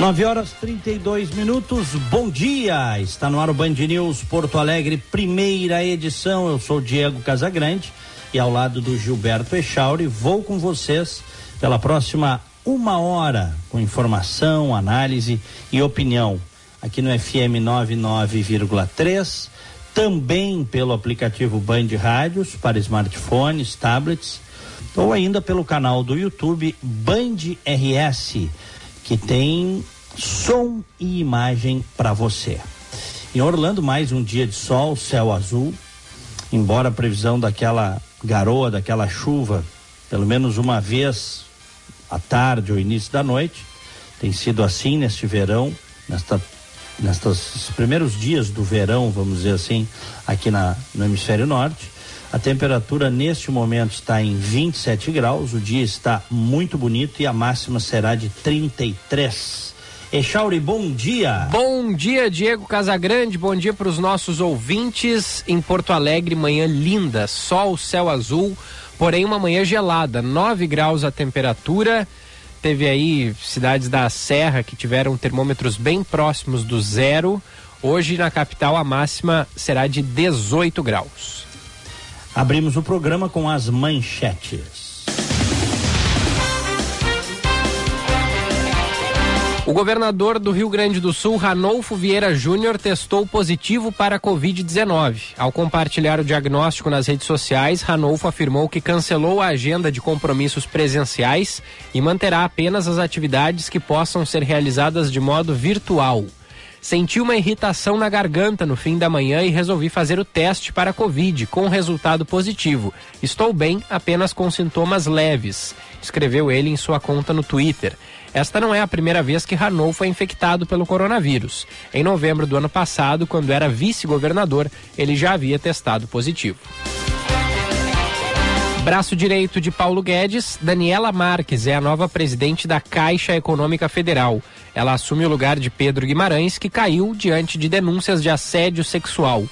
Nove horas 32 minutos, bom dia! Está no ar o Band News Porto Alegre, primeira edição. Eu sou Diego Casagrande e ao lado do Gilberto Echauri, vou com vocês pela próxima uma hora com informação, análise e opinião aqui no FM 99,3, também pelo aplicativo Band Rádios para smartphones, tablets ou ainda pelo canal do YouTube Band RS que tem som e imagem para você. Em Orlando, mais um dia de sol, céu azul, embora a previsão daquela garoa, daquela chuva, pelo menos uma vez à tarde ou início da noite, tem sido assim neste verão, nesta nestes primeiros dias do verão, vamos dizer assim, aqui na, no hemisfério norte. A temperatura neste momento está em 27 graus, o dia está muito bonito e a máxima será de 33. Echauri, bom dia. Bom dia, Diego Casagrande. Bom dia para os nossos ouvintes em Porto Alegre. Manhã linda, sol, céu azul, porém uma manhã gelada, 9 graus a temperatura. Teve aí cidades da Serra que tiveram termômetros bem próximos do zero. Hoje na capital a máxima será de 18 graus. Abrimos o programa com as manchetes. O governador do Rio Grande do Sul, Ranolfo Vieira Júnior, testou positivo para a Covid-19. Ao compartilhar o diagnóstico nas redes sociais, Ranolfo afirmou que cancelou a agenda de compromissos presenciais e manterá apenas as atividades que possam ser realizadas de modo virtual. Senti uma irritação na garganta no fim da manhã e resolvi fazer o teste para Covid, com resultado positivo. Estou bem, apenas com sintomas leves, escreveu ele em sua conta no Twitter. Esta não é a primeira vez que Hanou foi infectado pelo coronavírus. Em novembro do ano passado, quando era vice-governador, ele já havia testado positivo. Braço direito de Paulo Guedes, Daniela Marques é a nova presidente da Caixa Econômica Federal. Ela assume o lugar de Pedro Guimarães, que caiu diante de denúncias de assédio sexual.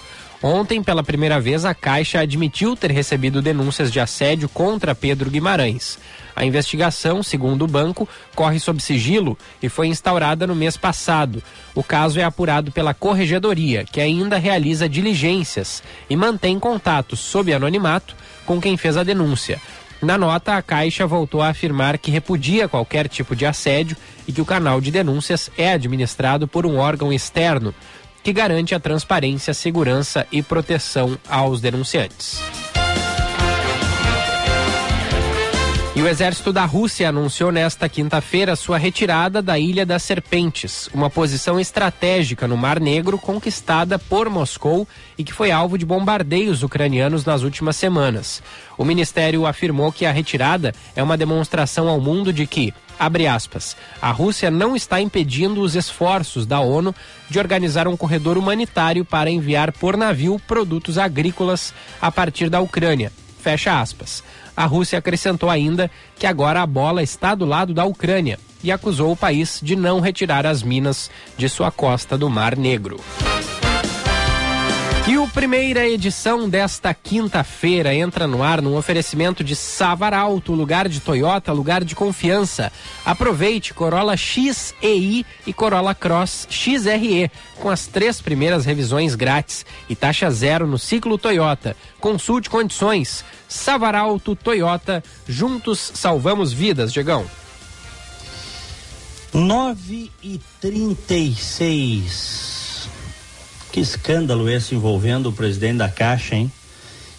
Ontem, pela primeira vez, a Caixa admitiu ter recebido denúncias de assédio contra Pedro Guimarães. A investigação, segundo o banco, corre sob sigilo e foi instaurada no mês passado. O caso é apurado pela Corregedoria, que ainda realiza diligências e mantém contatos sob anonimato com quem fez a denúncia. Na nota, a Caixa voltou a afirmar que repudia qualquer tipo de assédio e que o canal de denúncias é administrado por um órgão externo que garante a transparência, segurança e proteção aos denunciantes. E o exército da Rússia anunciou nesta quinta-feira sua retirada da Ilha das Serpentes, uma posição estratégica no Mar Negro conquistada por Moscou e que foi alvo de bombardeios ucranianos nas últimas semanas. O ministério afirmou que a retirada é uma demonstração ao mundo de que, abre aspas, a Rússia não está impedindo os esforços da ONU de organizar um corredor humanitário para enviar por navio produtos agrícolas a partir da Ucrânia. Fecha aspas. A Rússia acrescentou ainda que agora a bola está do lado da Ucrânia e acusou o país de não retirar as minas de sua costa do Mar Negro. E o primeira edição desta quinta-feira entra no ar num oferecimento de Savaralto, lugar de Toyota, lugar de confiança. Aproveite Corolla XEI e Corolla Cross XRE com as três primeiras revisões grátis e taxa zero no ciclo Toyota. Consulte condições. Savaralto Toyota, juntos salvamos vidas, Diegão. 9 e 36 que escândalo esse envolvendo o presidente da Caixa, hein?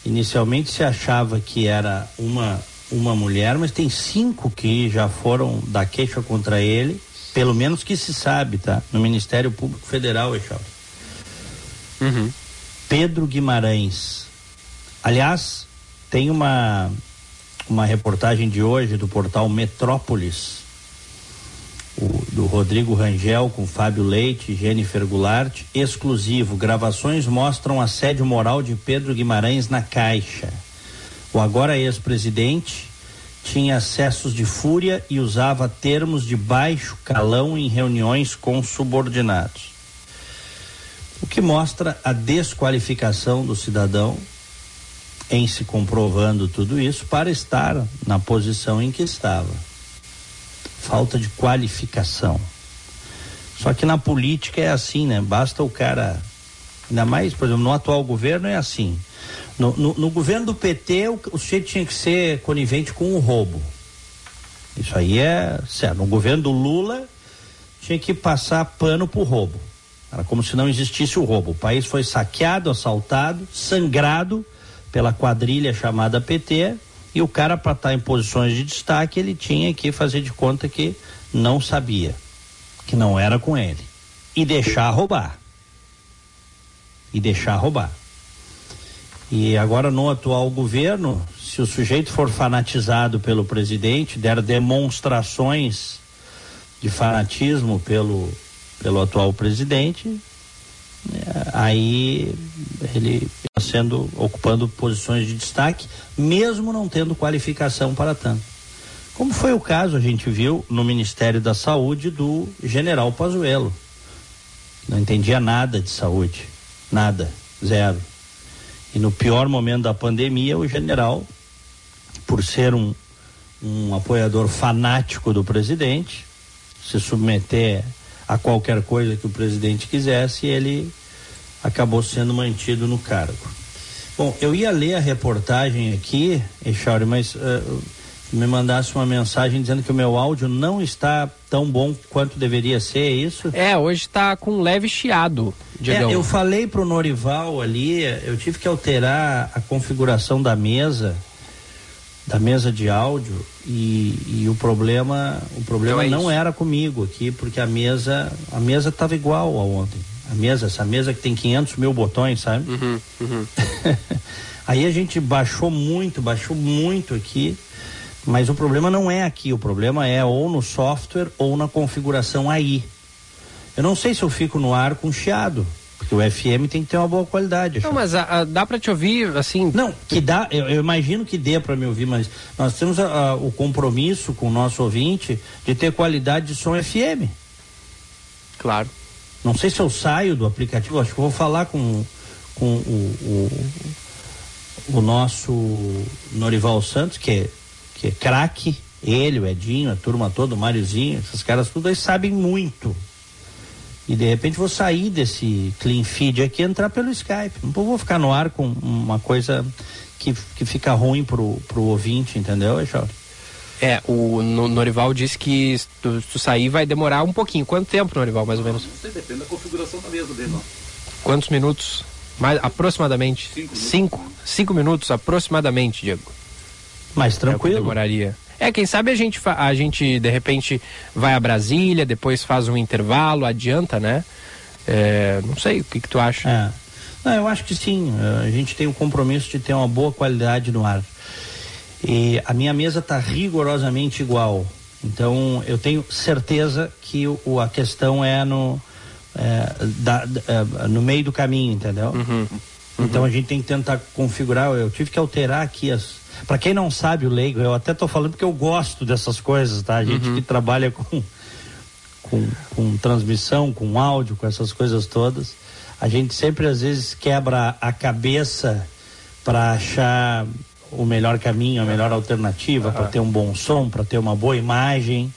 Inicialmente se achava que era uma, uma mulher, mas tem cinco que já foram da queixa contra ele, pelo menos que se sabe, tá? No Ministério Público Federal, Echal. Uhum. Pedro Guimarães. Aliás, tem uma, uma reportagem de hoje do portal Metrópolis. o, do Rodrigo Rangel com Fábio Leite, Jennifer Goulart, exclusivo. Gravações mostram assédio moral de Pedro Guimarães na Caixa. O agora ex-presidente tinha acessos de fúria e usava termos de baixo calão em reuniões com subordinados. O que mostra a desqualificação do cidadão em se comprovando tudo isso para estar na posição em que estava. Falta de qualificação. Só que na política é assim, né? Basta o cara. Ainda mais, por exemplo, no atual governo é assim. No, no, no governo do PT, o, o sujeito tinha que ser conivente com o roubo. Isso aí é certo. No governo do Lula, tinha que passar pano pro roubo. Era como se não existisse o roubo. O país foi saqueado, assaltado, sangrado pela quadrilha chamada PT e o cara para estar tá em posições de destaque ele tinha que fazer de conta que não sabia, que não era com ele e deixar roubar. E deixar roubar. E agora no atual governo, se o sujeito for fanatizado pelo presidente, der demonstrações de fanatismo pelo pelo atual presidente, aí ele sendo ocupando posições de destaque, mesmo não tendo qualificação para tanto. Como foi o caso, a gente viu no Ministério da Saúde do general Pazuello. Não entendia nada de saúde, nada, zero. E no pior momento da pandemia, o general, por ser um, um apoiador fanático do presidente, se submeter a qualquer coisa que o presidente quisesse, ele acabou sendo mantido no cargo. Bom, eu ia ler a reportagem aqui, Echauri, mas uh, me mandasse uma mensagem dizendo que o meu áudio não está tão bom quanto deveria ser, é isso? É, hoje está com um leve chiado, Diegão. É, eu falei pro Norival ali, eu tive que alterar a configuração da mesa da mesa de áudio e, e o problema o problema então é não era comigo aqui porque a mesa a mesa estava igual a ontem. A mesa essa mesa que tem 500 mil botões sabe? Uhum, uhum. aí a gente baixou muito baixou muito aqui mas o problema não é aqui o problema é ou no software ou na configuração aí eu não sei se eu fico no ar com chiado porque o FM tem que ter uma boa qualidade. Não, mas a, a, dá para te ouvir assim? Não, que dá, eu, eu imagino que dê para me ouvir, mas nós temos a, o compromisso com o nosso ouvinte de ter qualidade de som FM. Claro. Não sei se eu saio do aplicativo, acho que vou falar com, com o, o, o nosso Norival Santos, que é, que é craque, ele, o Edinho, a turma toda, o Máriozinho, esses caras tudo aí sabem muito e de repente vou sair desse clean feed aqui e entrar pelo Skype. Não vou ficar no ar com uma coisa que, que fica ruim pro, pro ouvinte, entendeu, Echauri? É, o Norival disse que se tu, tu, sair vai demorar um pouquinho. Quanto tempo, Norival, mais ou menos? Não sei, depende da configuração da mesa dele, não. Quantos minutos? Mais, aproximadamente? Cinco. Minutos. Cinco, cinco minutos, aproximadamente, Diego. Mais tranquilo. É demoraria. É, quem sabe a gente, a gente de repente vai a Brasília, depois faz um intervalo, adianta, né? É, não sei, o que, que tu acha? É. Não, eu acho que sim. É, a gente tem o compromisso de ter uma boa qualidade no ar. E a minha mesa está rigorosamente igual. Então eu tenho certeza que o, a questão é no, é, da, da, é, no meio do caminho, entendeu? Uhum. Então a gente tem que tentar configurar. Eu tive que alterar aqui as, para quem não sabe o leigo, eu até tô falando porque eu gosto dessas coisas, tá? A gente uhum. que trabalha com, com, com transmissão, com áudio, com essas coisas todas, a gente sempre às vezes quebra a cabeça para achar o melhor caminho, a melhor alternativa, uhum. para ter um bom som, para ter uma boa imagem.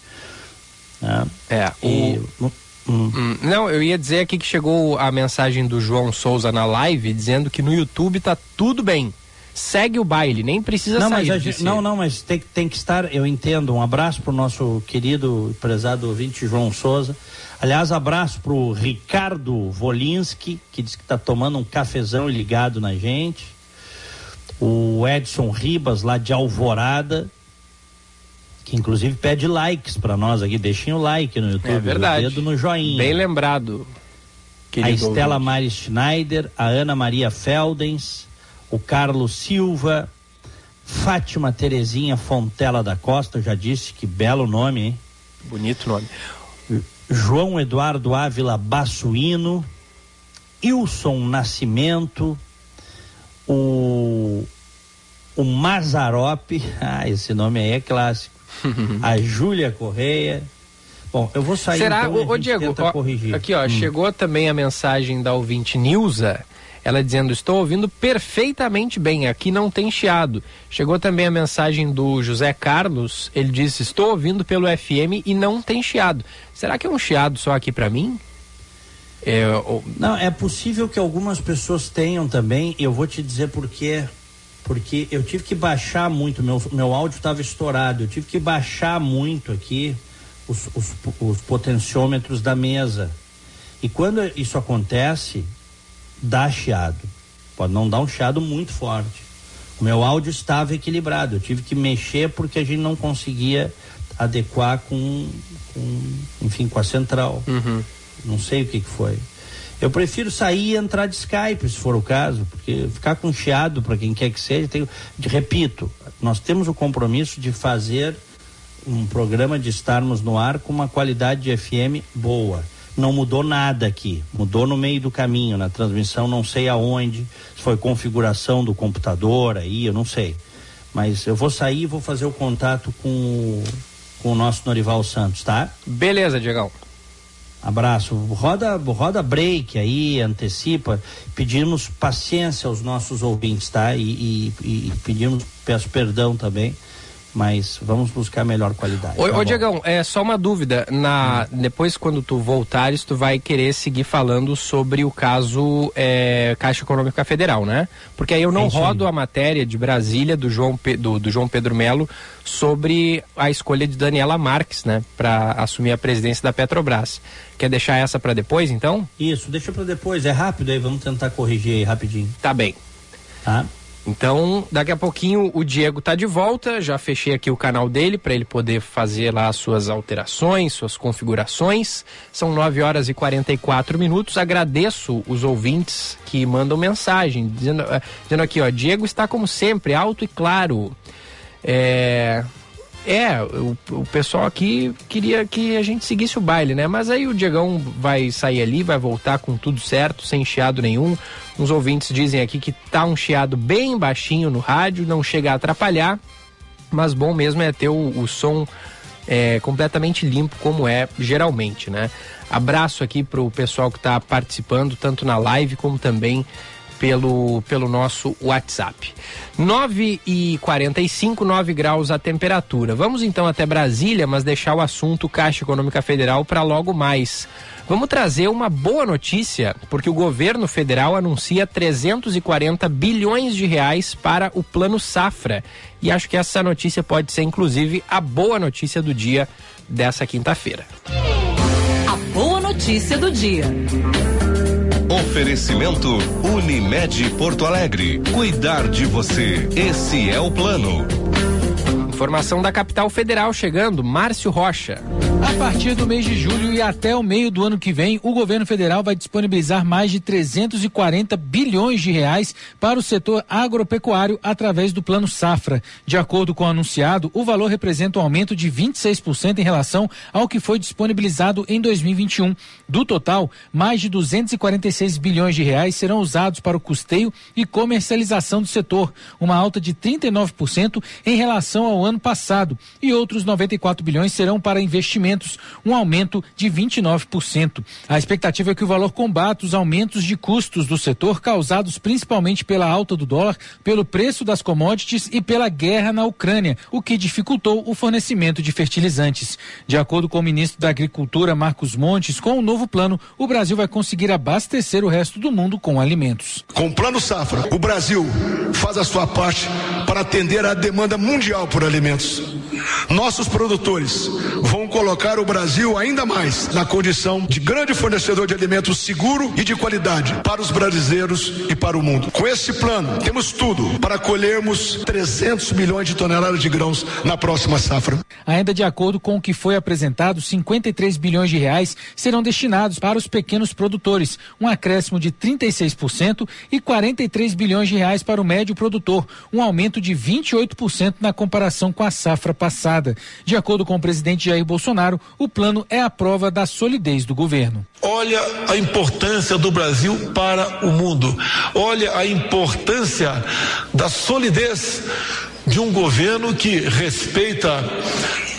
Né? É, o... Hum. Hum, não, eu ia dizer aqui que chegou a mensagem do João Souza na live dizendo que no YouTube tá tudo bem segue o baile, nem precisa não, sair. Mas gente, não, não, mas tem, tem que estar, eu entendo. Um abraço para o nosso querido prezado ouvinte João Souza. Aliás, abraço para o Ricardo Volinski, que diz que está tomando um cafezão ligado na gente. O Edson Ribas, lá de Alvorada, que inclusive pede likes para nós aqui. Deixem o like no YouTube, é verdade. o dedo no joinha. Bem lembrado. A Estela Mari Schneider, a Ana Maria Feldens, o Carlos Silva, Fátima Terezinha Fontela da Costa, já disse que belo nome, hein? Bonito nome. João Eduardo Ávila Bassuino, Wilson Nascimento, o, o Mazarope, ah, esse nome aí é clássico, a Júlia Correia. Bom, eu vou sair Será, então, ô, Diego, ó, aqui ó, hum. chegou também a mensagem da ouvinte Nilza, ela dizendo: Estou ouvindo perfeitamente bem, aqui não tem chiado. Chegou também a mensagem do José Carlos, ele disse: Estou ouvindo pelo FM e não tem chiado. Será que é um chiado só aqui para mim? É, ou... Não, é possível que algumas pessoas tenham também, eu vou te dizer por quê. Porque eu tive que baixar muito, meu, meu áudio estava estourado, eu tive que baixar muito aqui os, os, os potenciômetros da mesa. E quando isso acontece, dá chiado. Pode não dar um chiado muito forte. O meu áudio estava equilibrado. Eu tive que mexer porque a gente não conseguia adequar com, com enfim, com a central. Uhum. Não sei o que, que foi. Eu prefiro sair e entrar de Skype, se for o caso, porque ficar com chiado para quem quer que seja, tem, de, repito, nós temos o compromisso de fazer um programa de estarmos no ar com uma qualidade de FM boa não mudou nada aqui. Mudou no meio do caminho, na transmissão, não sei aonde. Se foi configuração do computador aí, eu não sei. Mas eu vou sair e vou fazer o contato com o, com o nosso Norival Santos, tá? Beleza, Diegão. Abraço. Roda, roda break aí, antecipa. Pedimos paciência aos nossos ouvintes, tá? E, e, e pedimos, peço perdão também mas vamos buscar melhor qualidade. Ô, tá ô Diegão, é só uma dúvida. Na, hum. Depois, quando tu voltares, tu vai querer seguir falando sobre o caso é, Caixa Econômica Federal, né? Porque aí eu não é rodo aí. a matéria de Brasília do João, do, do João Pedro Melo sobre a escolha de Daniela Marques, né? Para assumir a presidência da Petrobras. Quer deixar essa para depois, então? Isso, deixa para depois. É rápido aí, vamos tentar corrigir aí rapidinho. Tá bem. Tá? Então, daqui a pouquinho o Diego tá de volta. Já fechei aqui o canal dele para ele poder fazer lá as suas alterações, suas configurações. São 9 horas e 44 minutos. Agradeço os ouvintes que mandam mensagem, dizendo, uh, dizendo aqui, ó, Diego está como sempre, alto e claro. É, é, o, o, pessoal aqui queria que a gente seguisse o baile, né? Mas aí o Diegão vai sair ali, vai voltar com tudo certo, sem chiado nenhum. Uns ouvintes dizem aqui que tá um chiado bem baixinho no rádio, não chega a atrapalhar, mas bom mesmo é ter o, o som é, completamente limpo, como é geralmente, né? Abraço aqui pro pessoal que está participando, tanto na live como também pelo, pelo nosso WhatsApp. 9 e 45, 9 graus a temperatura. Vamos então até Brasília, mas deixar o assunto Caixa Econômica Federal para logo mais. Vamos trazer uma boa notícia, porque o governo federal anuncia 340 bilhões de reais para o Plano Safra. E acho que essa notícia pode ser, inclusive, a boa notícia do dia dessa quinta-feira. A boa notícia do dia. Oferecimento Unimed Porto Alegre. Cuidar de você. Esse é o plano. Informação da capital federal chegando, Márcio Rocha. A partir do mês de julho e até o meio do ano que vem, o governo federal vai disponibilizar mais de 340 bilhões de reais para o setor agropecuário através do Plano Safra. De acordo com o anunciado, o valor representa um aumento de 26% em relação ao que foi disponibilizado em 2021. Do total, mais de 246 bilhões de reais serão usados para o custeio e comercialização do setor, uma alta de 39% em relação ao ano passado, e outros 94 bilhões serão para investimentos, um aumento de 29%. A expectativa é que o valor combata os aumentos de custos do setor causados principalmente pela alta do dólar, pelo preço das commodities e pela guerra na Ucrânia, o que dificultou o fornecimento de fertilizantes. De acordo com o ministro da Agricultura, Marcos Montes, com o novo plano, o Brasil vai conseguir abastecer o resto do mundo com alimentos. Com o Plano Safra, o Brasil faz a sua parte para atender à demanda mundial por alimentos. Nossos produtores vão colocar o Brasil ainda mais na condição de grande fornecedor de alimentos seguro e de qualidade para os brasileiros e para o mundo. Com esse plano, temos tudo para colhermos 300 milhões de toneladas de grãos na próxima safra. Ainda de acordo com o que foi apresentado, 53 bilhões de reais serão destinados para os pequenos produtores, um acréscimo de 36% e 43 bilhões de reais para o médio produtor, um aumento de 28% na comparação com a safra passada. De acordo com o presidente Jair Bolsonaro, Bolsonaro, o plano é a prova da solidez do governo. Olha a importância do Brasil para o mundo. Olha a importância da solidez de um governo que respeita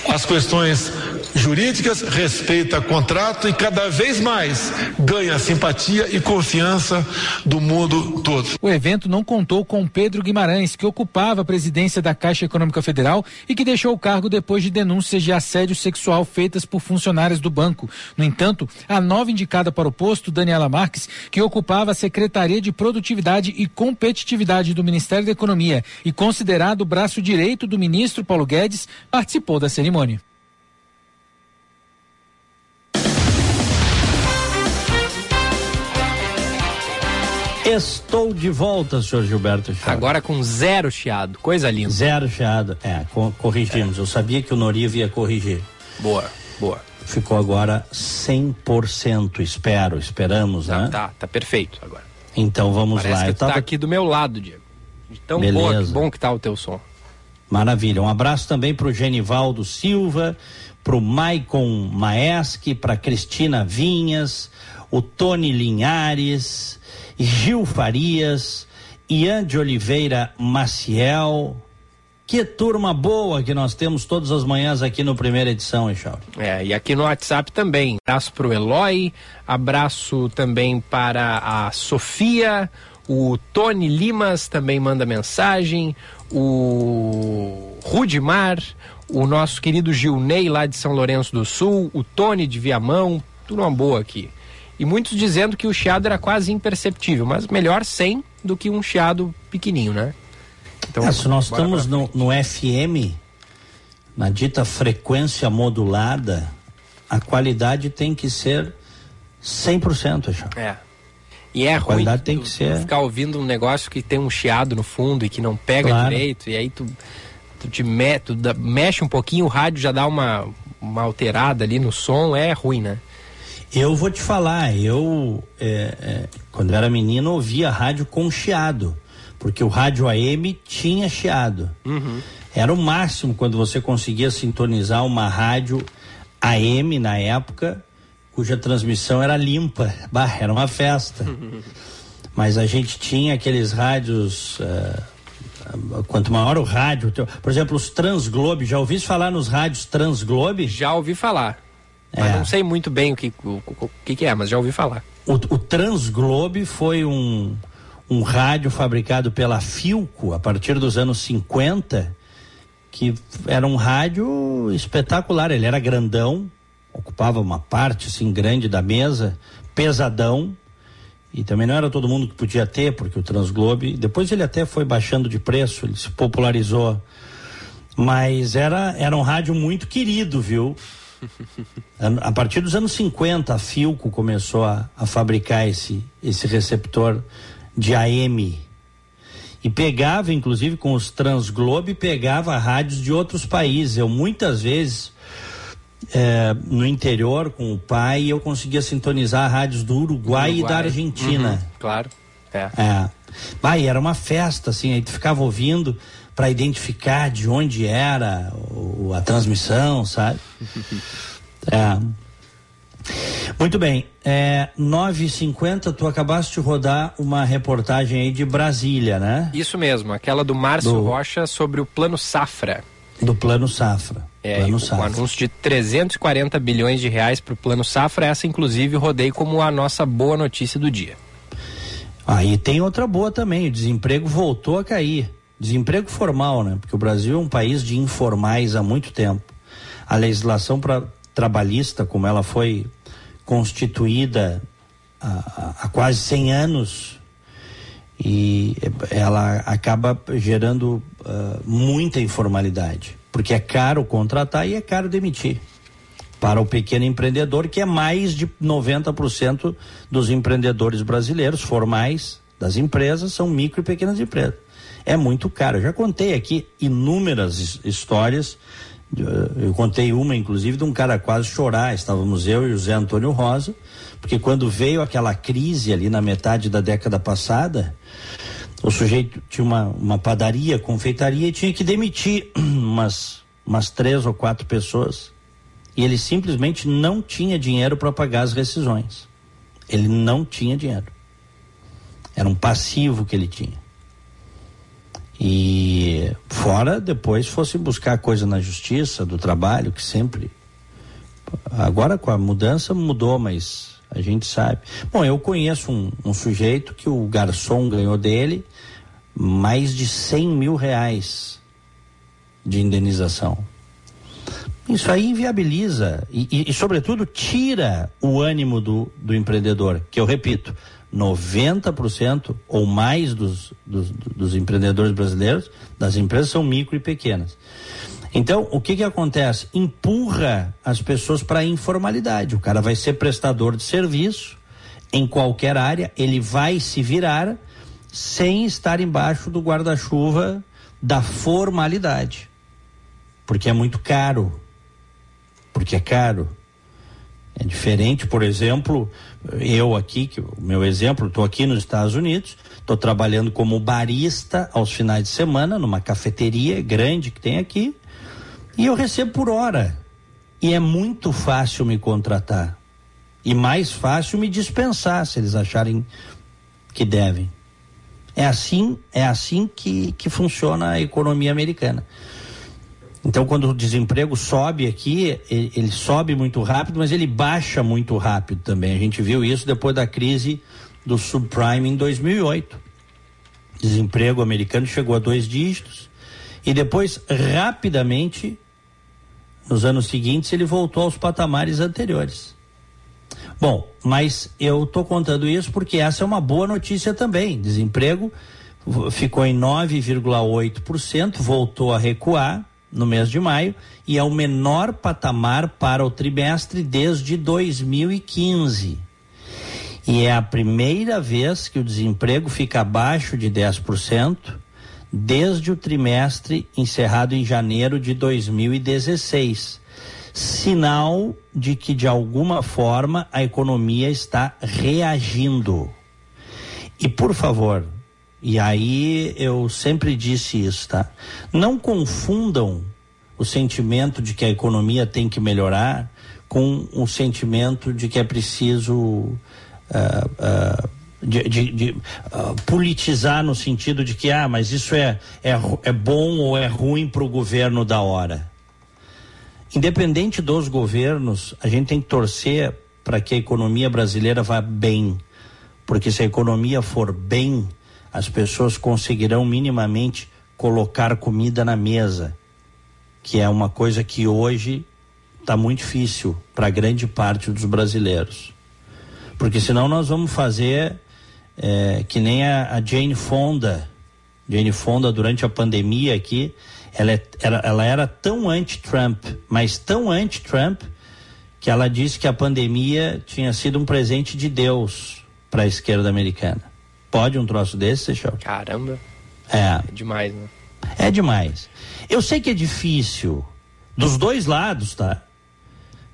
as questões jurídicas, respeita contrato e cada vez mais ganha simpatia e confiança do mundo todo. O evento não contou com Pedro Guimarães, que ocupava a presidência da Caixa Econômica Federal e que deixou o cargo depois de denúncias de assédio sexual feitas por funcionários do banco. No entanto, a nova indicada para o posto, Daniela Marques, que ocupava a Secretaria de Produtividade e Competitividade do Ministério da Economia e considerado o braço direito do ministro Paulo Guedes, participou da cerimônia. Estou de volta, senhor Gilberto Chaves. Agora com zero chiado, coisa linda. Zero chiado. É, co corrigimos. É. Eu sabia que o Noriva ia corrigir. Boa, boa. Ficou agora 100%, espero, esperamos, tá, né? Tá, tá perfeito agora. Então vamos Parece lá. Que Eu tava... tá aqui do meu lado, Diego. Tão boa, que bom que tá o teu som. Maravilha. Um abraço também para o Genivaldo Silva, para o Maicon Maeschi, para Cristina Vinhas, o Tony Linhares, Gil Farias, Ian de Oliveira Maciel. Que turma boa que nós temos todas as manhãs aqui no primeira edição, Eixal. É, e aqui no WhatsApp também. Abraço para o Eloy, abraço também para a Sofia, o Tony Limas também manda mensagem, o Rudimar, o nosso querido Gilney lá de São Lourenço do Sul, o Tony de Viamão, tudo uma boa aqui. E muitos dizendo que o chiado era quase imperceptível, mas melhor sem do que um chiado pequenininho, né? Então, é, se nós estamos no, no FM, na dita frequência modulada, a qualidade tem que ser 100%, acho. É. E é a ruim tem que ser... ficar ouvindo um negócio que tem um chiado no fundo e que não pega claro. direito, e aí tu, tu te me, tu da, mexe um pouquinho, o rádio já dá uma, uma alterada ali no som, é ruim, né? Eu vou te falar, eu é, é, quando era menino ouvia rádio com chiado, porque o rádio AM tinha chiado. Uhum. Era o máximo quando você conseguia sintonizar uma rádio AM na época, cuja transmissão era limpa. Bah, era uma festa. Uhum. Mas a gente tinha aqueles rádios. Uh, quanto maior o rádio, por exemplo, os Transglobe, já ouvi falar nos rádios Transglobe? Já ouvi falar. Mas é. não sei muito bem o que, o, o, que, que é, mas já ouvi falar. O, o Transglobe foi um, um rádio fabricado pela Filco a partir dos anos 50, que era um rádio espetacular. Ele era grandão, ocupava uma parte assim grande da mesa, pesadão. E também não era todo mundo que podia ter, porque o Transglobe, depois ele até foi baixando de preço, ele se popularizou. Mas era, era um rádio muito querido, viu? A partir dos anos 50, a Filco começou a, a fabricar esse, esse receptor de AM. E pegava, inclusive, com os Transglobe, pegava rádios de outros países. Eu muitas vezes é, no interior com o pai eu conseguia sintonizar rádios do Uruguai, Uruguai. e da Argentina. Uhum, claro. É. é. Vai, era uma festa, assim, aí tu ficava ouvindo para identificar de onde era o, a transmissão, sabe? é. Muito bem, é, 9h50, tu acabaste de rodar uma reportagem aí de Brasília, né? Isso mesmo, aquela do Márcio do... Rocha sobre o Plano Safra. Do Plano Safra. É, plano Safra. um anúncio de 340 bilhões de reais para o Plano Safra, essa inclusive rodei como a nossa boa notícia do dia. Aí ah, tem outra boa também, o desemprego voltou a cair. Desemprego formal, né? Porque o Brasil é um país de informais há muito tempo. A legislação pra, trabalhista, como ela foi constituída há, há quase 100 anos, e ela acaba gerando uh, muita informalidade, porque é caro contratar e é caro demitir. Para o pequeno empreendedor, que é mais de 90% dos empreendedores brasileiros formais das empresas são micro e pequenas empresas é muito caro. Eu já contei aqui inúmeras histórias. Eu contei uma, inclusive, de um cara quase chorar. Estávamos eu e o Zé Antônio Rosa, porque quando veio aquela crise ali na metade da década passada, o sujeito tinha uma, uma padaria, confeitaria e tinha que demitir umas, umas três ou quatro pessoas. E ele simplesmente não tinha dinheiro para pagar as rescisões. Ele não tinha dinheiro. Era um passivo que ele tinha. E fora depois fosse buscar coisa na justiça, do trabalho, que sempre. Agora com a mudança mudou, mas a gente sabe. Bom, eu conheço um, um sujeito que o garçom ganhou dele mais de 100 mil reais de indenização. Isso aí inviabiliza e, e, e, sobretudo, tira o ânimo do, do empreendedor, que eu repito, 90% ou mais dos, dos, dos, empreendedores brasileiros, das empresas, são micro e pequenas. Então, o que que acontece? Empurra as pessoas para a informalidade. O cara vai ser prestador de serviço em qualquer área, ele vai se virar sem estar embaixo do guarda-chuva da formalidade. Porque é muito caro. Porque é caro. É diferente, por exemplo, eu aqui, que o meu exemplo, estou aqui nos Estados Unidos, estou trabalhando como barista aos finais de semana numa cafeteria grande que tem aqui, e eu recebo por hora. E é muito fácil me contratar. E mais fácil me dispensar se eles acharem que devem. É assim, é assim que, que funciona a economia americana. Então, quando o desemprego sobe aqui, ele, sobe muito rápido, mas ele baixa muito rápido também. A gente viu isso depois da crise do subprime em 2008. Desemprego americano chegou a dois dígitos e depois, rapidamente, nos anos seguintes, ele voltou aos patamares anteriores. Bom, mas eu estou contando isso porque essa é uma boa notícia também. Desemprego ficou em 9,8%, voltou a recuar no mês de maio e é o menor patamar para o trimestre desde 2015. E é a primeira vez que o desemprego fica abaixo de 10% desde o trimestre encerrado em janeiro de 2016. Sinal de que, de alguma forma, a economia está reagindo. E, por favor, e aí eu sempre disse isso, tá? Não confundam o sentimento de que a economia tem que melhorar com o sentimento de que é preciso uh, uh, de, de, de uh, politizar no sentido de que ah, mas isso é, é, é bom ou é ruim para o governo da hora. Independente dos governos, a gente tem que torcer para que a economia brasileira vá bem, porque se a economia for bem, as pessoas conseguirão minimamente colocar comida na mesa, que é uma coisa que hoje está muito difícil para grande parte dos brasileiros. Porque senão nós vamos fazer é, que nem a, a, Jane Fonda. Jane Fonda, durante a pandemia aqui, ela, é, ela, ela era tão anti-Trump, mas tão anti-Trump, que ela disse que a pandemia tinha sido um presente de Deus para a esquerda americana. Pode um troço desse, Seixal? Caramba. É. É demais, né? É demais. Eu sei que é difícil. Dos dois lados, tá?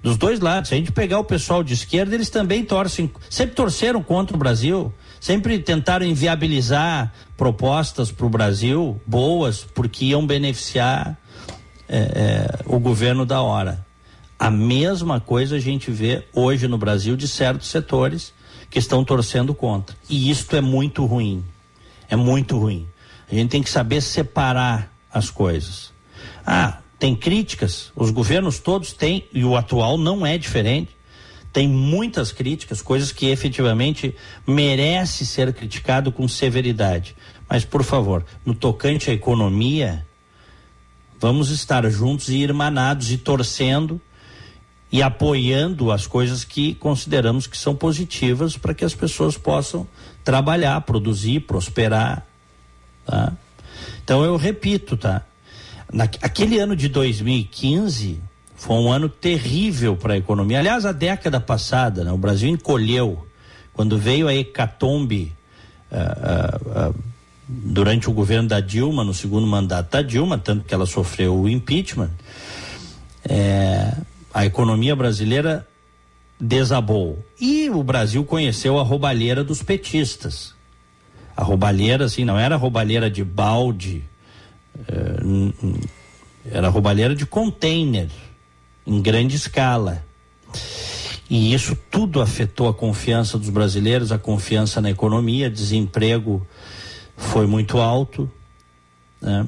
Dos dois lados. Se a gente pegar o pessoal de esquerda, eles também torcem, sempre torceram contra o Brasil, sempre tentaram inviabilizar propostas para o Brasil boas, porque iam beneficiar é, é, o governo da hora. A mesma coisa a gente vê hoje no Brasil de certos setores que estão torcendo contra. E isto é muito ruim. É muito ruim. A gente tem que saber separar as coisas. Ah, tem críticas, os governos todos têm, e o atual não é diferente. Tem muitas críticas, coisas que efetivamente merece ser criticado com severidade. Mas, por favor, no tocante à economia, vamos estar juntos e irmanados e torcendo e apoiando as coisas que consideramos que são positivas para que as pessoas possam trabalhar, produzir, prosperar, tá? Então eu repito, tá? Na, aquele ano de 2015 foi um ano terrível para a economia. Aliás, a década passada, né, o Brasil encolheu quando veio a hecatombe uh, uh, uh, durante o governo da Dilma, no segundo mandato da Dilma, tanto que ela sofreu o impeachment. É, a economia brasileira desabou. E o Brasil conheceu a roubalheira dos petistas. A roubalheira, assim, não era roubalheira de balde, é, era roubalheira de container. em grande escala. E isso tudo afetou a confiança dos brasileiros, a confiança na economia, desemprego foi muito alto, né?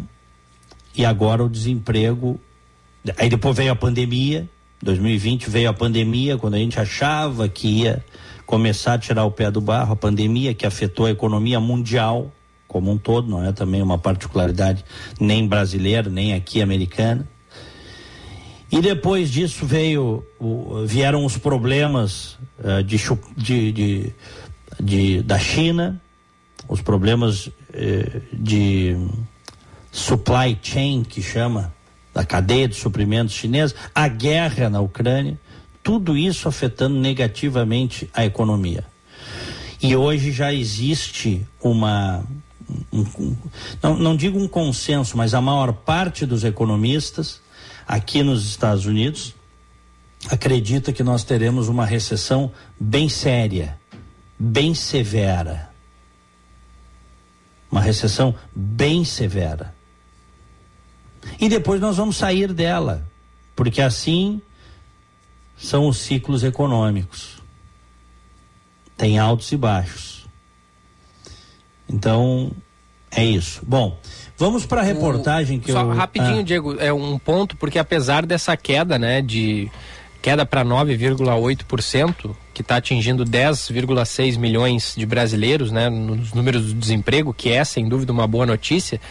E agora o desemprego. Aí depois veio a pandemia, 2020 veio a pandemia, quando a gente achava que ia começar a tirar o pé do barro, a pandemia que afetou a economia mundial como um todo, não é também uma particularidade nem brasileira, nem aqui americana. E depois disso veio, vieram os problemas uh, de, de, de, de, da China, os problemas uh, de supply chain, que chama, da cadeia de suprimentos chinesa, a guerra na Ucrânia, tudo isso afetando negativamente a economia. E hoje já existe uma. Um, um, não, não digo um consenso, mas a maior parte dos economistas aqui nos Estados Unidos acredita que nós teremos uma recessão bem séria, bem severa. Uma recessão bem severa. E depois nós vamos sair dela, porque assim são os ciclos econômicos. Tem altos e baixos. Então, é isso. Bom, vamos para a reportagem que Só eu rapidinho, ah. Diego, é um ponto porque apesar dessa queda, né, de queda para 9,8%, que está atingindo 10,6 milhões de brasileiros, né, nos números do desemprego, que é sem dúvida uma boa notícia.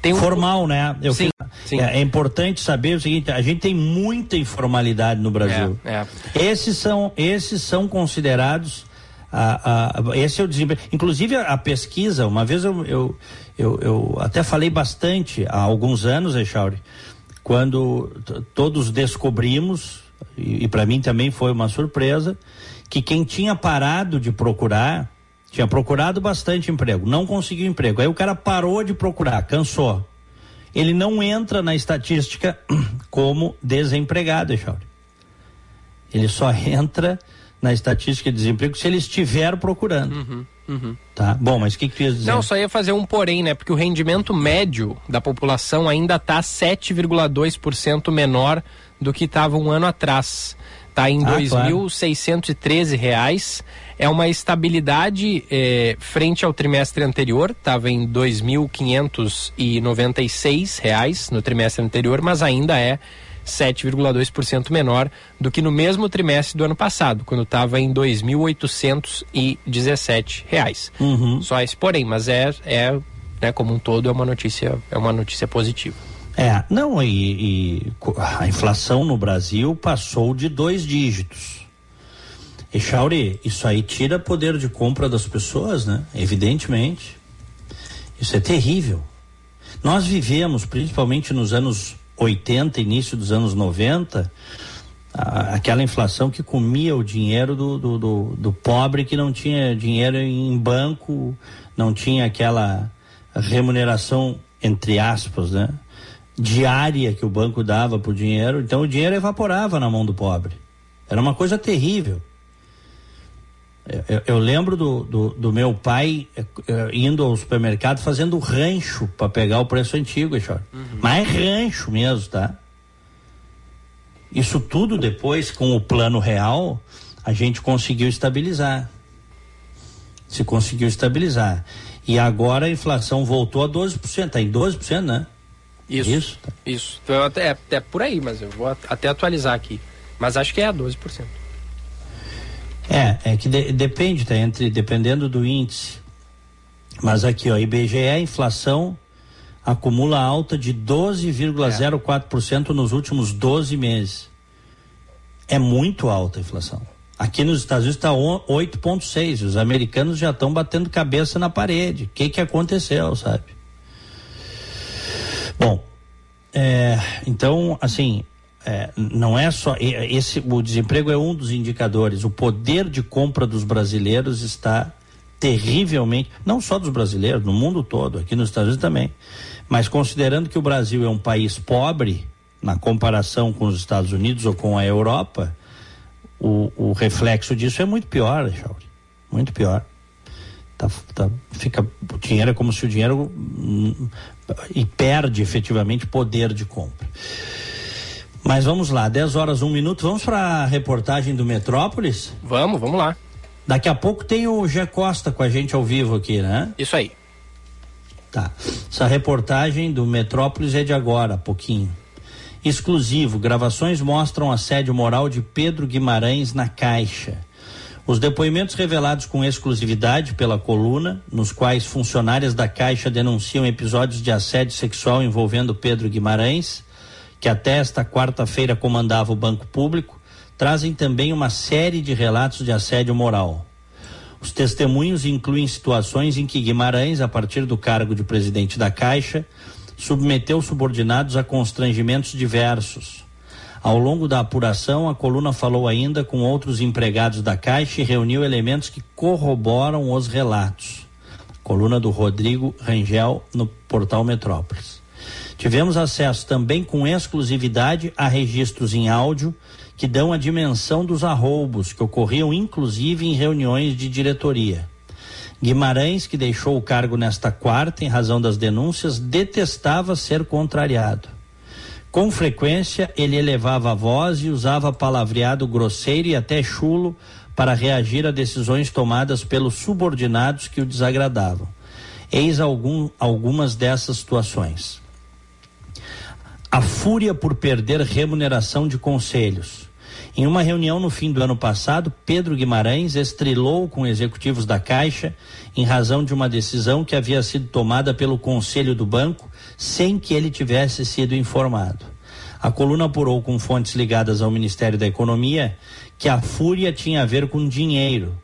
Tem um... Formal, né? Eu sim, fiz... sim. É, é, importante saber o seguinte: a gente tem muita informalidade no Brasil. É, é. Esses são, esses são considerados. A, a, esse é o desemprego. Inclusive a, a pesquisa, uma vez eu, eu, eu, eu, até falei bastante há alguns anos, Echauri, quando todos descobrimos, e, e para mim também foi uma surpresa, que quem tinha parado de procurar tinha procurado bastante emprego, não conseguiu emprego. Aí o cara parou de procurar, cansou. Ele não entra na estatística como desempregado, Echauri. Ele só entra na estatística de desemprego se ele estiver procurando. Uhum, uhum. Tá? Bom, mas o que, que tu ia dizer? Não, só ia fazer um porém, né? Porque o rendimento médio da população ainda está 7,2% menor do que estava um ano atrás. Está em R$ ah, 2.613. Claro. reais é uma estabilidade eh, frente ao trimestre anterior, estava em R$ 2.596 no trimestre anterior, mas ainda é 7,2% menor do que no mesmo trimestre do ano passado, quando estava em R$ 2.817. Uhum. Só esse porém, mas é, é né, como um todo é uma notícia é uma notícia positiva. É, não, e, e a inflação no Brasil passou de dois dígitos. E Chauri, isso aí tira poder de compra das pessoas, né? Evidentemente. Isso é terrível. Nós vivemos, principalmente nos anos 80, início dos anos 90, a, aquela inflação que comia o dinheiro do, do, do, do, pobre que não tinha dinheiro em banco, não tinha aquela remuneração, entre aspas, né? Diária que o banco dava por dinheiro. Então o dinheiro evaporava na mão do pobre. Era uma coisa terrível. Eu, eu lembro do, do, do, meu pai eh, eh, indo ao supermercado fazendo rancho para pegar o preço antigo, uhum. mas rancho mesmo, tá? Isso tudo depois, com o plano real, a gente conseguiu estabilizar. Se conseguiu estabilizar. E agora a inflação voltou a 12%, está em 12%, né? Isso. Isso. Isso. Então, até, é por aí, mas eu vou até atualizar aqui. Mas acho que é a 12%. É, é que de, depende, tá? Entre, dependendo do índice. Mas aqui, ó, IBGE, inflação acumula alta de 12,04% nos últimos 12 meses. É muito alta a inflação. Aqui nos Estados Unidos está 8,6. Os americanos já estão batendo cabeça na parede. O que, que aconteceu, sabe? Bom, é, então, assim, é, não é só esse o desemprego é um dos indicadores. O poder de compra dos brasileiros está terrivelmente, não só dos brasileiros, no mundo todo, aqui nos Estados Unidos também. Mas considerando que o Brasil é um país pobre na comparação com os Estados Unidos ou com a Europa, o, o reflexo disso é muito pior, Chauri. Muito pior. Tá, tá, fica, o dinheiro é como se o dinheiro hum, e perde efetivamente poder de compra. Mas vamos lá, 10 horas, 1 minuto. Vamos para a reportagem do Metrópolis? Vamos, vamos lá. Daqui a pouco tem o Gé Costa com a gente ao vivo aqui, né? Isso aí. Tá. Essa reportagem do Metrópolis é de agora, pouquinho. Exclusivo, gravações mostram assédio moral de Pedro Guimarães na Caixa. Os depoimentos revelados com exclusividade pela coluna, nos quais funcionárias da Caixa denunciam episódios de assédio sexual envolvendo Pedro Guimarães, que até esta quarta-feira comandava o Banco Público, trazem também uma série de relatos de assédio moral. Os testemunhos incluem situações em que Guimarães, a partir do cargo de presidente da Caixa, submeteu subordinados a constrangimentos diversos. Ao longo da apuração, a coluna falou ainda com outros empregados da Caixa e reuniu elementos que corroboram os relatos. Coluna do Rodrigo Rangel no portal Metrópolis. Tivemos acesso também com exclusividade a registros em áudio que dão a dimensão dos arroubos que ocorriam inclusive em reuniões de diretoria. Guimarães, que deixou o cargo nesta quarta em razão das denúncias, detestava ser contrariado. Com frequência, ele elevava a voz e usava palavreado grosseiro e até chulo para reagir a decisões tomadas pelos subordinados que o desagradavam. Eis algum, algumas dessas situações. A fúria por perder remuneração de conselhos em uma reunião no fim do ano passado, Pedro Guimarães estrilou com executivos da Caixa em razão de uma decisão que havia sido tomada pelo Conselho do Banco sem que ele tivesse sido informado. A coluna apurou com fontes ligadas ao Ministério da Economia que a fúria tinha a ver com dinheiro.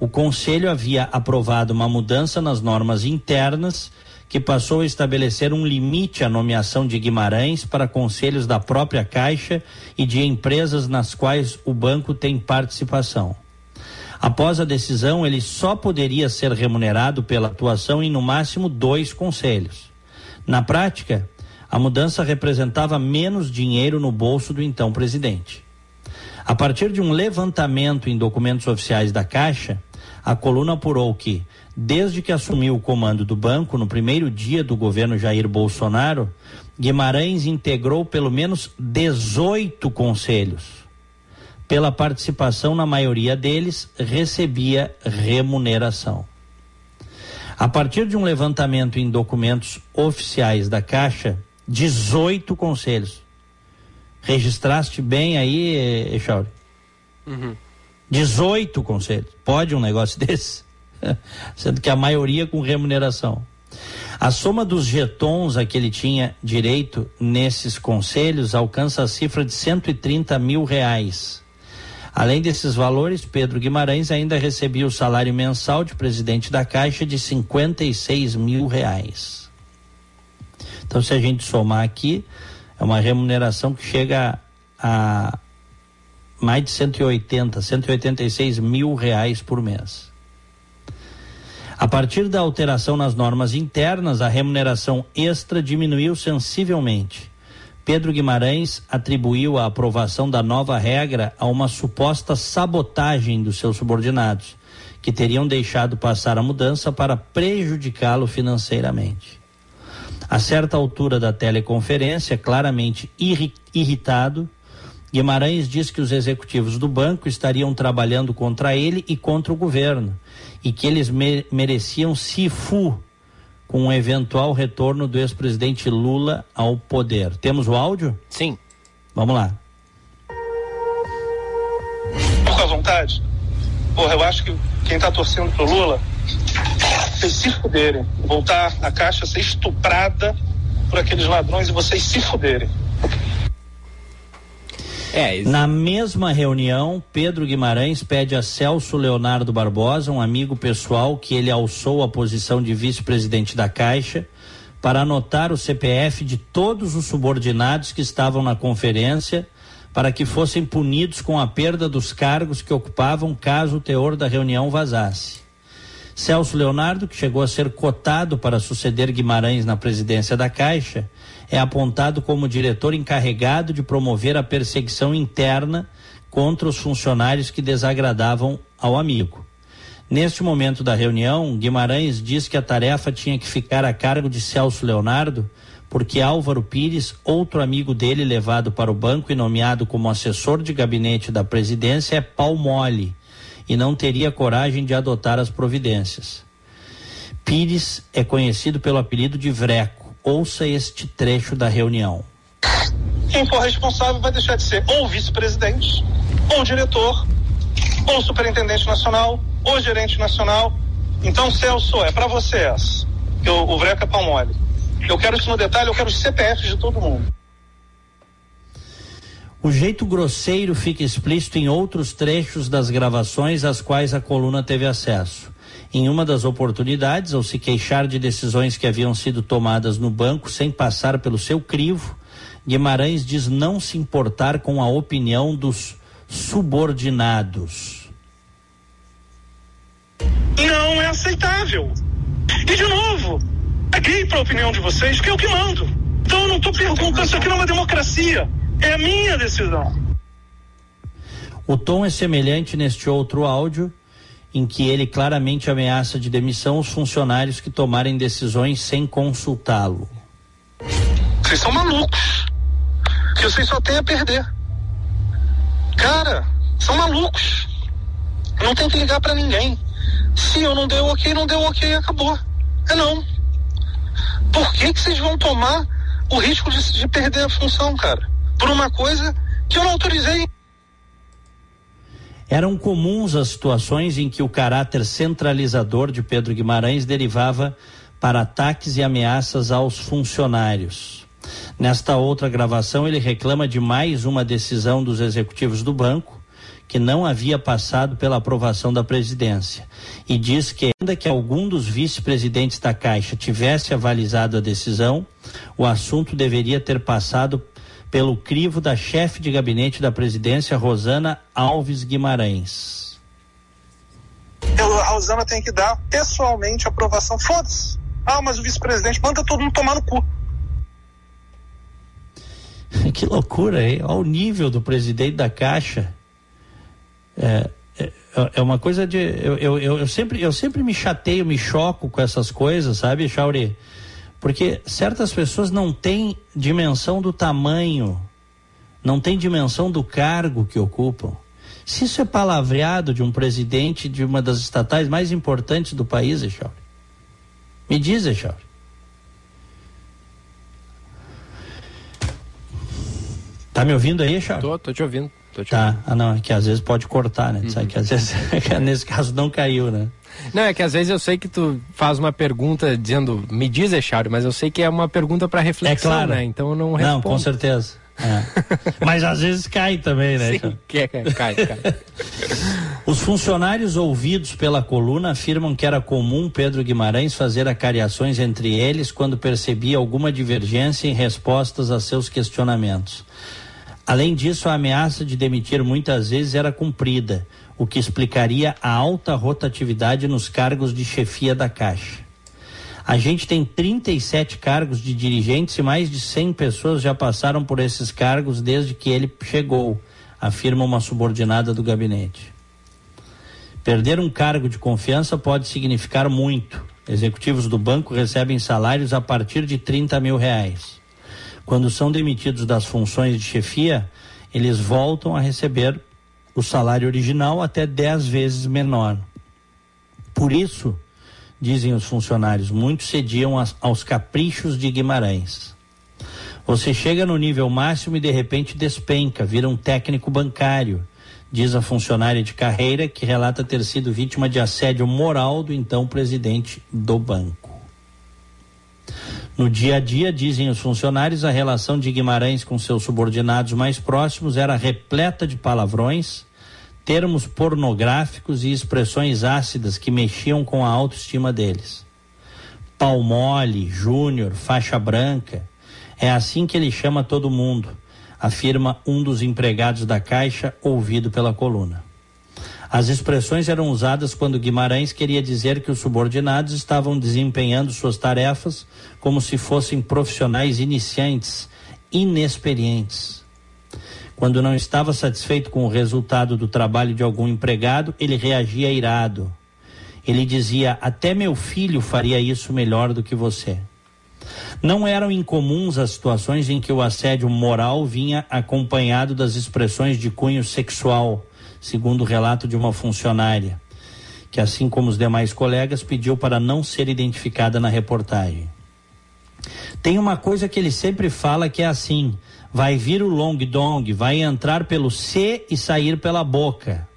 O Conselho havia aprovado uma mudança nas normas internas que passou a estabelecer um limite à nomeação de Guimarães para conselhos da própria Caixa e de empresas nas quais o banco tem participação. Após a decisão, ele só poderia ser remunerado pela atuação em no máximo dois conselhos. Na prática, a mudança representava menos dinheiro no bolso do então presidente. A partir de um levantamento em documentos oficiais da Caixa, a coluna apurou que, Desde que assumiu o comando do banco, no primeiro dia do governo Jair Bolsonaro, Guimarães integrou pelo menos 18 conselhos. Pela participação na maioria deles, recebia remuneração. A partir de um levantamento em documentos oficiais da Caixa, 18 conselhos. Registraste bem aí, Echauri? Uhum. 18 conselhos. Pode um negócio desse? sendo que a maioria com remuneração. A soma dos jetons a que ele tinha direito nesses conselhos alcança a cifra de 130 mil reais. Além desses valores, Pedro Guimarães ainda recebia o salário mensal de presidente da Caixa de 56 mil reais. Então, se a gente somar aqui, é uma remuneração que chega a mais de 180, 186 mil reais por mês. A partir da alteração nas normas internas, a remuneração extra diminuiu sensivelmente. Pedro Guimarães atribuiu a aprovação da nova regra a uma suposta sabotagem dos seus subordinados, que teriam deixado passar a mudança para prejudicá-lo financeiramente. A certa altura da teleconferência, claramente irritado, Guimarães diz que os executivos do banco estariam trabalhando contra ele e contra o governo e que eles me mereciam cifu com um eventual retorno do ex-presidente Lula ao poder. Temos o áudio? Sim. Vamos lá. Fica à vontade. Porra, eu acho que quem está torcendo pro Lula, vocês se fuderem. Voltar a caixa ser estuprada por aqueles ladrões e vocês se fuderem. É, Na mesma reunião, Pedro Guimarães pede a Celso Leonardo Barbosa, um amigo pessoal que ele alçou a posição de vice-presidente da Caixa, para anotar o CPF de todos os subordinados que estavam na conferência, para que fossem punidos com a perda dos cargos que ocupavam caso o teor da reunião vazasse. Celso Leonardo, que chegou a ser cotado para suceder Guimarães na presidência da Caixa, é apontado como diretor encarregado de promover a perseguição interna contra os funcionários que desagradavam ao amigo. Neste momento da reunião, Guimarães diz que a tarefa tinha que ficar a cargo de Celso Leonardo porque Álvaro Pires, outro amigo dele levado para o banco e nomeado como assessor de gabinete da presidência, é pau mole e não teria coragem de adotar as providências. Pires é conhecido pelo apelido de Vreco. Ouça este trecho da reunião. Quem for responsável vai deixar de ser ou vice-presidente, ou diretor, ou superintendente nacional, ou gerente nacional. Então, Celso, é para você essa. Eu, o Vreco é pau mole. Eu quero isso no detalhe, eu quero os CPFs de todo mundo. O jeito grosseiro fica explícito em outros trechos das gravações às quais a coluna teve acesso. Em uma das oportunidades, ao se queixar de decisões que haviam sido tomadas no banco sem passar pelo seu crivo, Guimarães diz não se importar com a opinião dos subordinados. Não é aceitável. E de novo, paguei para a opinião de vocês, que é o que mando. Então eu não estou perguntando, isso aqui não é uma democracia. É a minha decisão. O tom é semelhante neste outro áudio, em que ele claramente ameaça de demissão os funcionários que tomarem decisões sem consultá-lo. Vocês são malucos. Que vocês só têm a perder. Cara, são malucos. Não tem que ligar para ninguém. Se eu não deu ok, não deu ok, acabou. É não. Por que, que vocês vão tomar o risco de, de perder a função, cara? Por uma coisa que eu não autorizei. Eram comuns as situações em que o caráter centralizador de Pedro Guimarães derivava para ataques e ameaças aos funcionários. Nesta outra gravação, ele reclama de mais uma decisão dos executivos do banco, que não havia passado pela aprovação da presidência, e diz que, ainda que algum dos vice-presidentes da Caixa tivesse avalizado a decisão, o assunto deveria ter passado pelo crivo da chefe de gabinete da presidência, Rosana Alves Guimarães. A Rosana tem que dar pessoalmente aprovação. Foda-se. Ah, mas o vice-presidente manda todo mundo tomar no cu. que loucura, hein? Olha o nível do presidente da Caixa. É, é, é uma coisa de. Eu, eu, eu, sempre, eu sempre me chateio, me choco com essas coisas, sabe, Chauri? Porque certas pessoas não têm dimensão do tamanho, não têm dimensão do cargo que ocupam. Se isso é palavreado de um presidente de uma das estatais mais importantes do país, Echauri, me diz, Echauri. Tá me ouvindo aí, Echauri? Tô, tô te ouvindo. Tô te tá, ouvindo. ah não, é que às vezes pode cortar, né? Uhum. Sabe que às vezes, nesse caso não caiu, né? Não, é que às vezes eu sei que tu faz uma pergunta dizendo, me diz, Echauri, mas eu sei que é uma pergunta para reflexão, é claro. né? Então eu não respondo. Não, com certeza. É. mas às vezes cai também, né? Sim, é, cai, cai. Os funcionários ouvidos pela coluna afirmam que era comum Pedro Guimarães fazer acariações entre eles quando percebia alguma divergência em respostas a seus questionamentos. Além disso, a ameaça de demitir muitas vezes era cumprida, o que explicaria a alta rotatividade nos cargos de chefia da Caixa. A gente tem 37 cargos de dirigentes e mais de 100 pessoas já passaram por esses cargos desde que ele chegou, afirma uma subordinada do gabinete. Perder um cargo de confiança pode significar muito. Executivos do banco recebem salários a partir de 30 mil reais. Quando são demitidos das funções de chefia, eles voltam a receber o salário original até 10 vezes menor. Por isso, dizem os funcionários, muitos cediam aos caprichos de Guimarães. Você chega no nível máximo e de repente despenca, vira um técnico bancário, diz a funcionária de carreira que relata ter sido vítima de assédio moral do então presidente do banco. No dia a dia, dizem os funcionários, a relação de Guimarães com seus subordinados mais próximos era repleta de palavrões, termos pornográficos e expressões ácidas que mexiam com a autoestima deles. Pau mole, júnior, faixa branca. É assim que ele chama todo mundo, afirma um dos empregados da Caixa, ouvido pela coluna. As expressões eram usadas quando Guimarães queria dizer que os subordinados estavam desempenhando suas tarefas como se fossem profissionais iniciantes, inexperientes. Quando não estava satisfeito com o resultado do trabalho de algum empregado, ele reagia irado. Ele dizia: Até meu filho faria isso melhor do que você. Não eram incomuns as situações em que o assédio moral vinha acompanhado das expressões de cunho sexual, segundo o relato de uma funcionária, que, assim como os demais colegas, pediu para não ser identificada na reportagem. Tem uma coisa que ele sempre fala que é assim: vai vir o long dong, vai entrar pelo C e sair pela boca.